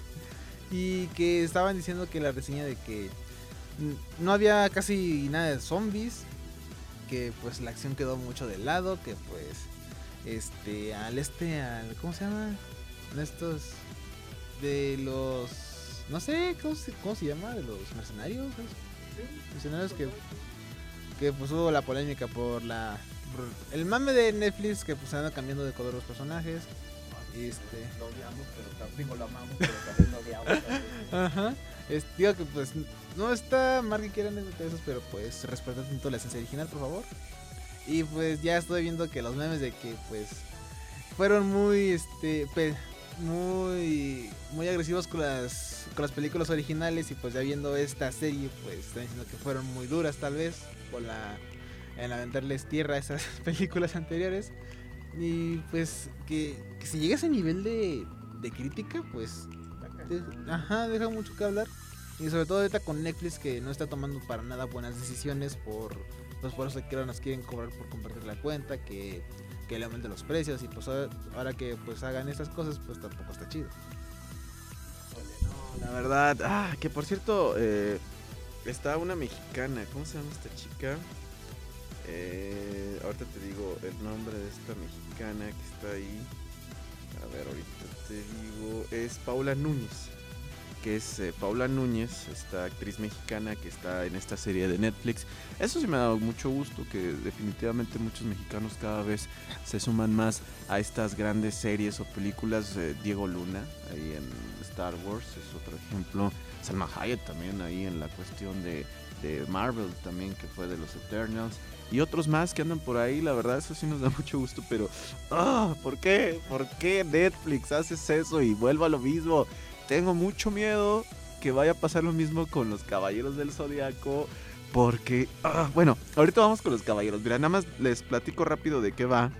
Y que estaban diciendo que la reseña de que no había casi nada de zombies, que pues la acción quedó mucho de lado, que pues este al este al ¿cómo se llama? Estos de los no sé cómo se, cómo se llama de los mercenarios ¿sí? mercenarios que que pues hubo la polémica por la el mame de Netflix que pues anda cambiando de color los personajes Este, Lo odiamos, pero también digo, lo amamos, pero también lo odiamos. también. Ajá. Es, digo que pues no está mal que quieran esos, pero pues respeten tanto la esencia original, por favor. Y pues ya estoy viendo que los memes de que pues fueron muy este pe- muy muy agresivos con las con las películas originales y pues ya viendo esta serie pues están diciendo que fueron muy duras tal vez por la en aventarles tierra a esas películas anteriores y pues que, que si llega a ese nivel de, de crítica pues ajá, deja mucho que hablar. Y sobre todo ahorita con Netflix que no está tomando para nada buenas decisiones por pues por que ahora nos quieren cobrar por compartir la cuenta, que, que le aumenten los precios y pues ahora, que pues hagan esas cosas pues tampoco está chido. La verdad, ah, que por cierto, eh, está una mexicana, ¿cómo se llama esta chica? Eh, ahorita te digo el nombre de esta mexicana que está ahí. A ver, ahorita te digo, es Paula Núñez. Que es eh, Paula Núñez, esta actriz mexicana que está en esta serie de Netflix. Eso sí me ha dado mucho gusto, que definitivamente muchos mexicanos cada vez se suman más a estas grandes series o películas. eh, Diego Luna, ahí en Star Wars, es otro ejemplo. Salma Hayek también ahí en la cuestión de, de Marvel también, que fue de los Eternals. Y otros más que andan por ahí, la verdad eso sí nos da mucho gusto, pero... ¡Ah! ¿Por qué? ¿Por qué Netflix haces eso y vuelvo a lo mismo? Tengo mucho miedo que vaya a pasar lo mismo con los Caballeros del Zodiaco. Porque, ah, bueno, ahorita vamos con los caballeros. Mira, nada más les platico rápido de qué va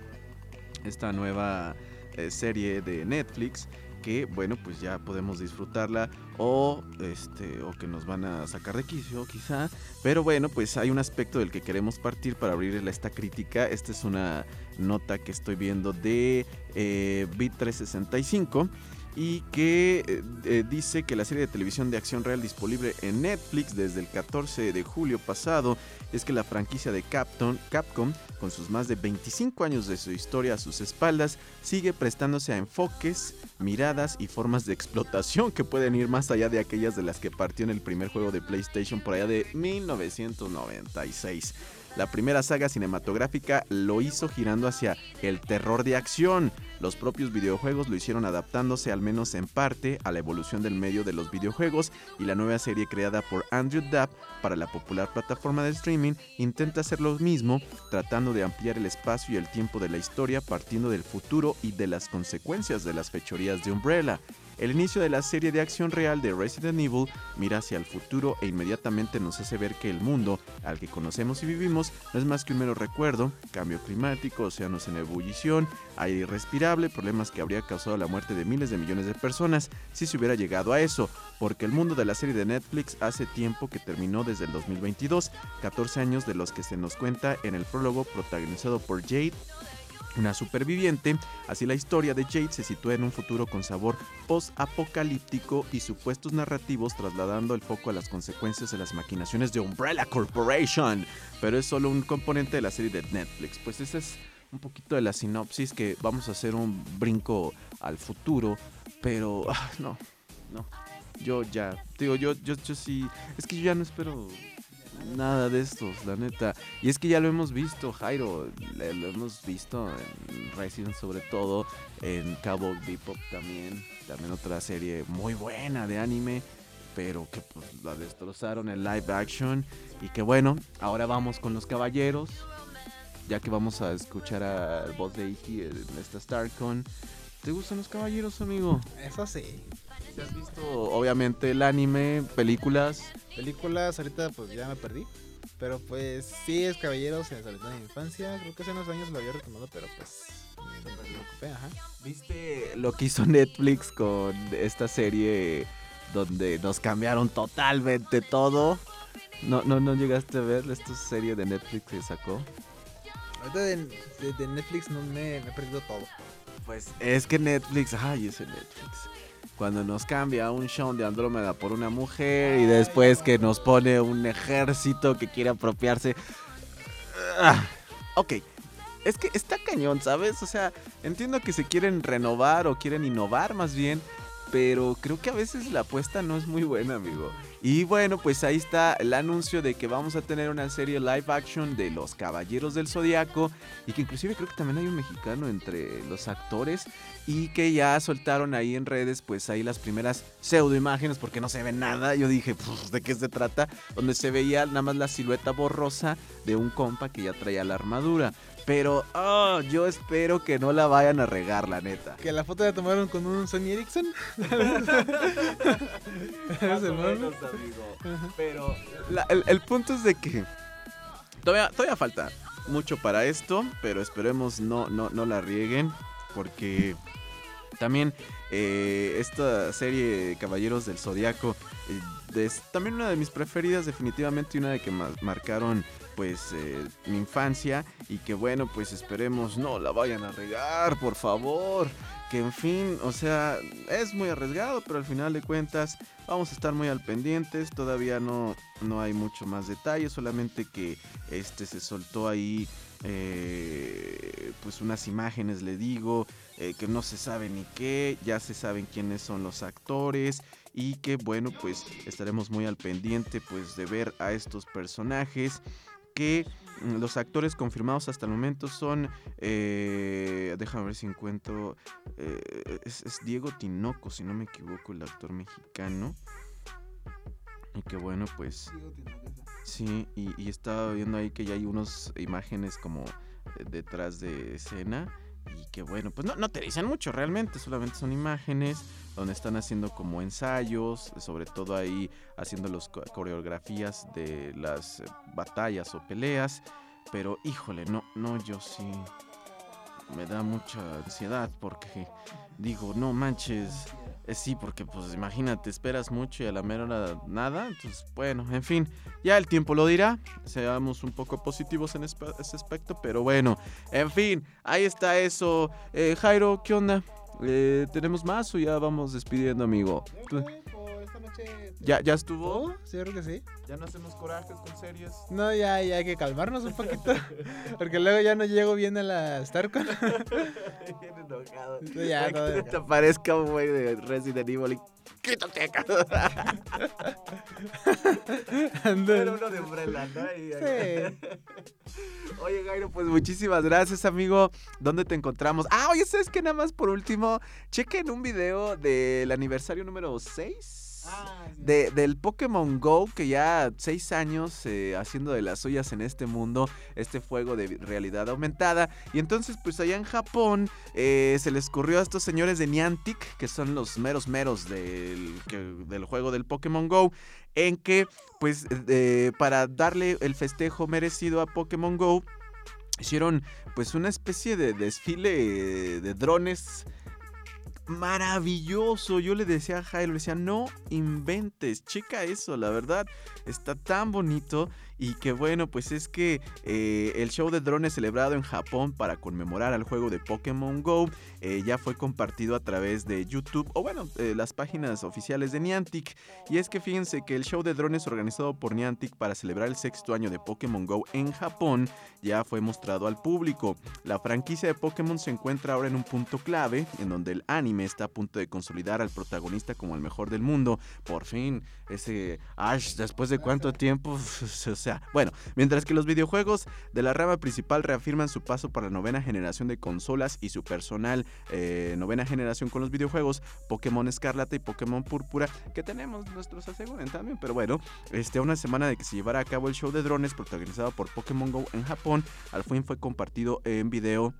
esta nueva eh, serie de Netflix. Que, bueno, pues ya podemos disfrutarla. O, este, o que nos van a sacar de quicio, quizá. Pero bueno, pues hay un aspecto del que queremos partir para abrir esta crítica. Esta es una nota que estoy viendo de eh, Bit365 y que eh, eh, dice que la serie de televisión de acción real disponible en Netflix desde el 14 de julio pasado es que la franquicia de Capcom, Capcom, con sus más de 25 años de su historia a sus espaldas, sigue prestándose a enfoques, miradas y formas de explotación que pueden ir más allá de aquellas de las que partió en el primer juego de PlayStation por allá de 1996. La primera saga cinematográfica lo hizo girando hacia el terror de acción. Los propios videojuegos lo hicieron adaptándose al menos en parte a la evolución del medio de los videojuegos y la nueva serie creada por Andrew Dabb para la popular plataforma de streaming intenta hacer lo mismo, tratando de ampliar el espacio y el tiempo de la historia partiendo del futuro y de las consecuencias de las fechorías de Umbrella. El inicio de la serie de acción real de Resident Evil mira hacia el futuro e inmediatamente nos hace ver que el mundo al que conocemos y vivimos no es más que un mero recuerdo, cambio climático, océanos en ebullición, aire irrespirable, problemas que habría causado la muerte de miles de millones de personas si se hubiera llegado a eso, porque el mundo de la serie de Netflix hace tiempo que terminó desde el 2022, 14 años de los que se nos cuenta en el prólogo protagonizado por Jade una superviviente, así la historia de Jade se sitúa en un futuro con sabor post-apocalíptico y supuestos narrativos trasladando el foco a las consecuencias de las maquinaciones de Umbrella Corporation, pero es solo un componente de la serie de Netflix. Pues esa es un poquito de la sinopsis que vamos a hacer un brinco al futuro, pero ah, no, no. Yo ya, digo, yo, yo, yo sí, es que yo ya no espero nada de estos, la neta. Y es que ya lo hemos visto, Jairo, lo hemos visto en Resident sobre todo, en Cowboy Bebop también, también otra serie muy buena de anime, pero que pues la destrozaron en live action y que bueno, ahora vamos con los caballeros, ya que vamos a escuchar al voz de Iki en esta StarCon. ¿Te gustan los caballeros, amigo? Eso sí. ¿Te has visto obviamente el anime, películas? Películas ahorita pues ya me perdí. Pero pues sí es Caballeros, en mi infancia. Creo que hace unos años lo había retomado, pero pues me preocupé, ajá. ¿Viste lo que hizo Netflix con esta serie donde nos cambiaron totalmente todo? No, no, no llegaste a ver esta serie de Netflix que sacó. Ahorita de, de- de Netflix no me, me he perdido todo. Pues es que Netflix, ay, ese Netflix. Cuando nos cambia un show de Andrómeda por una mujer y después que nos pone un ejército que quiere apropiarse. Ah, ok, es que está cañón, ¿sabes? O sea, entiendo que se quieren renovar o quieren innovar más bien, pero creo que a veces la apuesta no es muy buena, amigo. Y bueno, pues ahí está el anuncio de que vamos a tener una serie live action de Los Caballeros del Zodiaco y que inclusive creo que también hay un mexicano entre los actores y que ya soltaron ahí en redes pues ahí las primeras pseudo imágenes porque no se ve nada. Yo dije, ¿de qué se trata? Donde se veía nada más la silueta borrosa de un compa que ya traía la armadura. Pero oh, yo espero que no la vayan a regar, la neta. Que la foto la tomaron con un Sony Ericsson. Más o menos, amigo. Pero la- el, el punto es de que todavía, todavía falta mucho para esto, pero esperemos no, no, no la rieguen, porque también eh, esta serie Caballeros del Zodiaco eh, también una de mis preferidas definitivamente una de que ma- marcaron pues eh, mi infancia y que bueno pues esperemos no la vayan a regar por favor. Que en fin o sea es muy arriesgado pero al final de cuentas vamos a estar muy al pendientes. Todavía no no hay mucho más detalle solamente que este se soltó ahí eh, pues unas imágenes le digo eh, que no se sabe ni qué ya se saben quiénes son los actores y que bueno pues estaremos muy al pendiente pues de ver a estos personajes que mm, los actores confirmados hasta el momento son eh, déjame ver si encuentro eh, es, es Diego Tinoco si no me equivoco el actor mexicano y que bueno pues Sí, y, y estaba viendo ahí que ya hay unas imágenes como eh, detrás de escena. Y que bueno, pues no, no te dicen mucho realmente, solamente son imágenes donde están haciendo como ensayos, sobre todo ahí haciendo las coreografías de las eh, batallas o peleas. Pero híjole, no, no, yo sí me da mucha ansiedad porque digo, no manches. Eh, sí, porque pues imagínate, esperas mucho y a la mera hora nada. Entonces, bueno, en fin, ya el tiempo lo dirá. Seamos un poco positivos en ese aspecto, pero bueno, en fin, ahí está eso. Eh, Jairo, ¿qué onda? Eh, ¿Tenemos más o ya vamos despidiendo, amigo? ¿Ya, ya estuvo? Sí, creo que sí. ¿Ya no hacemos corajes con series? No, ya, ya hay que calmarnos un poquito. Porque luego ya no llego bien a la StarCon. Bien enojado. Ya, que te aparezca un güey de Resident Evil y quítate acá. Era uno de Umbrella, Sí. Oye, Gairo, pues muchísimas gracias, amigo. ¿Dónde te encontramos? Ah, oye, ¿sabes qué? Nada más por último, chequen un video del aniversario número 6. De, del Pokémon Go, que ya seis años eh, haciendo de las suyas en este mundo, este fuego de realidad aumentada. Y entonces, pues allá en Japón, eh, se les ocurrió a estos señores de Niantic, que son los meros meros del, del juego del Pokémon Go, en que, pues, eh, para darle el festejo merecido a Pokémon Go, hicieron, pues, una especie de desfile de drones maravilloso. Yo le decía a Jairo, le decía, no inventes, checa eso, la verdad, está tan bonito. Y que bueno, pues es que eh, el show de drones celebrado en Japón para conmemorar al juego de Pokémon Go eh, ya fue compartido a través de YouTube o bueno, eh, las páginas oficiales de Niantic. Y es que fíjense que el show de drones organizado por Niantic para celebrar el sexto año de Pokémon Go en Japón ya fue mostrado al público. La franquicia de Pokémon se encuentra ahora en un punto clave en donde el anime está a punto de consolidar al protagonista como el mejor del mundo. Por fin, ese Ash, después de cuánto tiempo, o sea, bueno, mientras que los videojuegos de la rama principal reafirman su paso para la novena generación de consolas y su personal eh, novena generación con los videojuegos, Pokémon Escarlata y Pokémon Púrpura, que tenemos nuestros aseguren también, pero bueno, este, a una semana de que se llevara a cabo el show de drones protagonizado por Pokémon Go en Japón, al fin fue compartido en video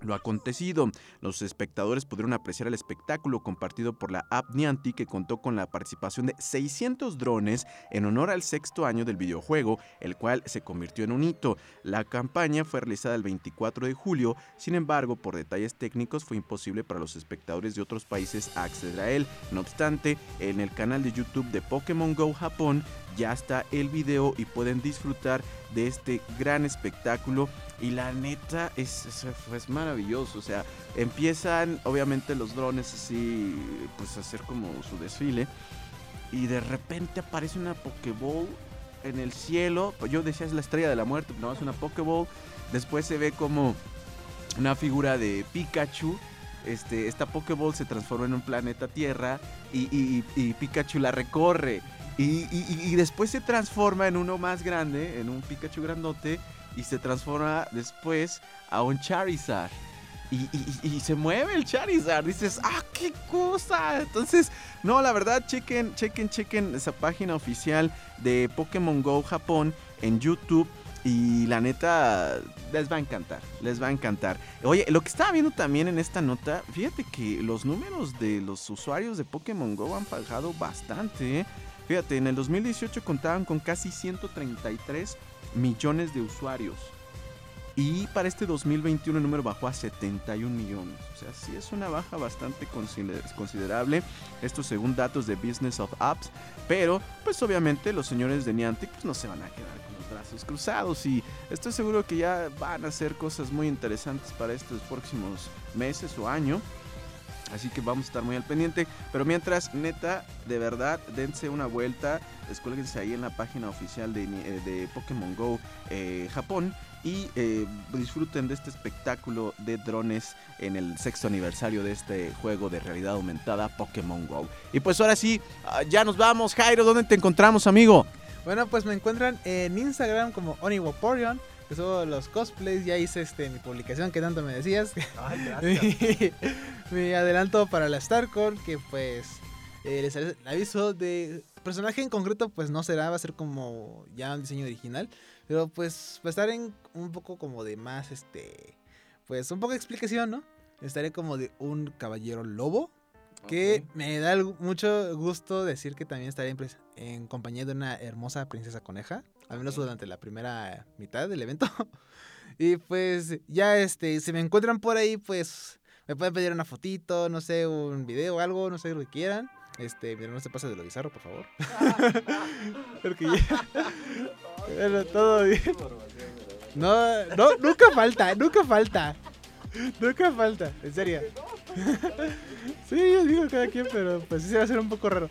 lo acontecido. Los espectadores pudieron apreciar el espectáculo compartido por la app Niantic que contó con la participación de 600 drones en honor al sexto año del videojuego, el cual se convirtió en un hito. La campaña fue realizada el 24 de julio, sin embargo, por detalles técnicos fue imposible para los espectadores de otros países acceder a él. No obstante, en el canal de YouTube de Pokémon Go Japón ya está el video y pueden disfrutar de este gran espectáculo. Y la neta es, es, maravilloso, o sea, empiezan obviamente los drones así pues a hacer como su desfile. Y de repente aparece una Pokéball en el cielo, yo decía es la estrella de la muerte, no es una Pokéball, después se ve como una figura de Pikachu. Este, esta Pokéball se transforma en un planeta Tierra y Pikachu la recorre. Y, y- después se transforma en uno más grande, en un Pikachu grandote, y se transforma después a un Charizard. Y- y se mueve el Charizard. Dices, ¡ah, qué cosa! Entonces, no, la verdad, chequen, chequen, chequen esa página oficial de Pokémon Go Japón en YouTube. Y la neta, les va a encantar, les va a encantar. Oye, lo que estaba viendo también en esta nota, fíjate que los números de los usuarios de Pokémon Go han bajado bastante. ¿eh? Fíjate, en el 2018 contaban con casi 133 millones de usuarios. Y para este 2021 el número bajó a 71 millones. O sea, sí es una baja bastante consider- considerable. Esto según datos de Business of Apps. Pero, pues obviamente los señores de Niantic pues, no se van a quedar con los brazos cruzados. Y estoy seguro que ya van a hacer cosas muy interesantes para estos próximos meses o año. Así que vamos a estar muy al pendiente. Pero mientras, neta, de verdad, dense una vuelta. Descuélguense ahí en la página oficial de, eh, de Pokémon Go eh, Japón. Y eh, disfruten de este espectáculo de drones en el sexto aniversario de este juego de realidad aumentada Pokémon Go. Y pues ahora sí, ah, ya nos vamos. Jairo, ¿dónde te encontramos, amigo? Bueno, pues me encuentran en Instagram como Oniwaporion, que subo los cosplays. Ya hice este, mi publicación que tanto me decías. Ay, gracias. mi adelanto para la StarCon, que pues eh, les el aviso de personaje en concreto, pues no será, va a ser como ya un diseño original. Pero pues va a estar en un poco como de más, este, pues un poco de explicación, ¿no? Estaré como de un caballero lobo. Que me da mucho gusto decir que también estaré en compañía de una hermosa princesa coneja. Al menos durante la primera mitad del evento. y pues ya este, si me encuentran por ahí, pues me pueden pedir una fotito, no sé, un video o algo, no sé lo que quieran. Este, mira, no se pase de lo bizarro, por favor. Porque ya... Bueno, todo bien. No, no, nunca falta, nunca falta. Nunca falta, en serio. Sí, yo digo cada quien, pero pues sí se va a hacer un poco raro.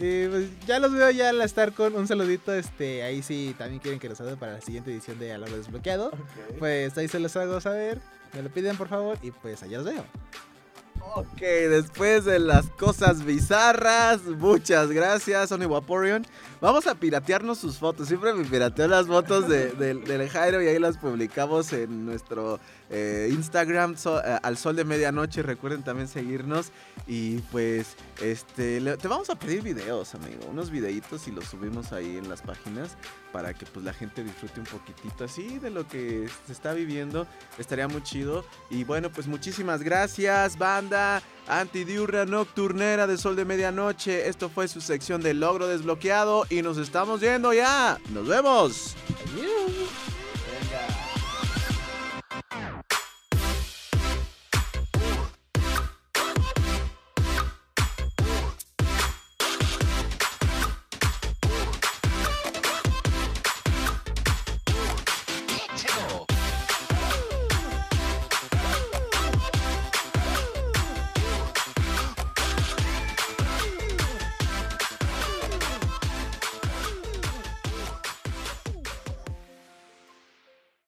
Y pues ya los veo ya en la StarCon. Un saludito, este, ahí sí también quieren que los salude para la siguiente edición de Algo Desbloqueado. Pues ahí se los hago saber. Me lo piden por favor y pues allá los veo. Ok, después de las cosas bizarras, muchas gracias, Sony Vaporion. Vamos a piratearnos sus fotos. Siempre me pirateo las fotos de, de- del Jairo y ahí las publicamos en nuestro eh, Instagram so- eh, al sol de medianoche. Recuerden también seguirnos. Y pues, este, te vamos a pedir videos, amigo. Unos videitos y los subimos ahí en las páginas para que pues la gente disfrute un poquitito así de lo que se está viviendo. Estaría muy chido. Y bueno, pues muchísimas gracias, banda antidiurna nocturnera de sol de medianoche. Esto fue su sección de logro desbloqueado y nos estamos yendo ya. Nos vemos. Thank you.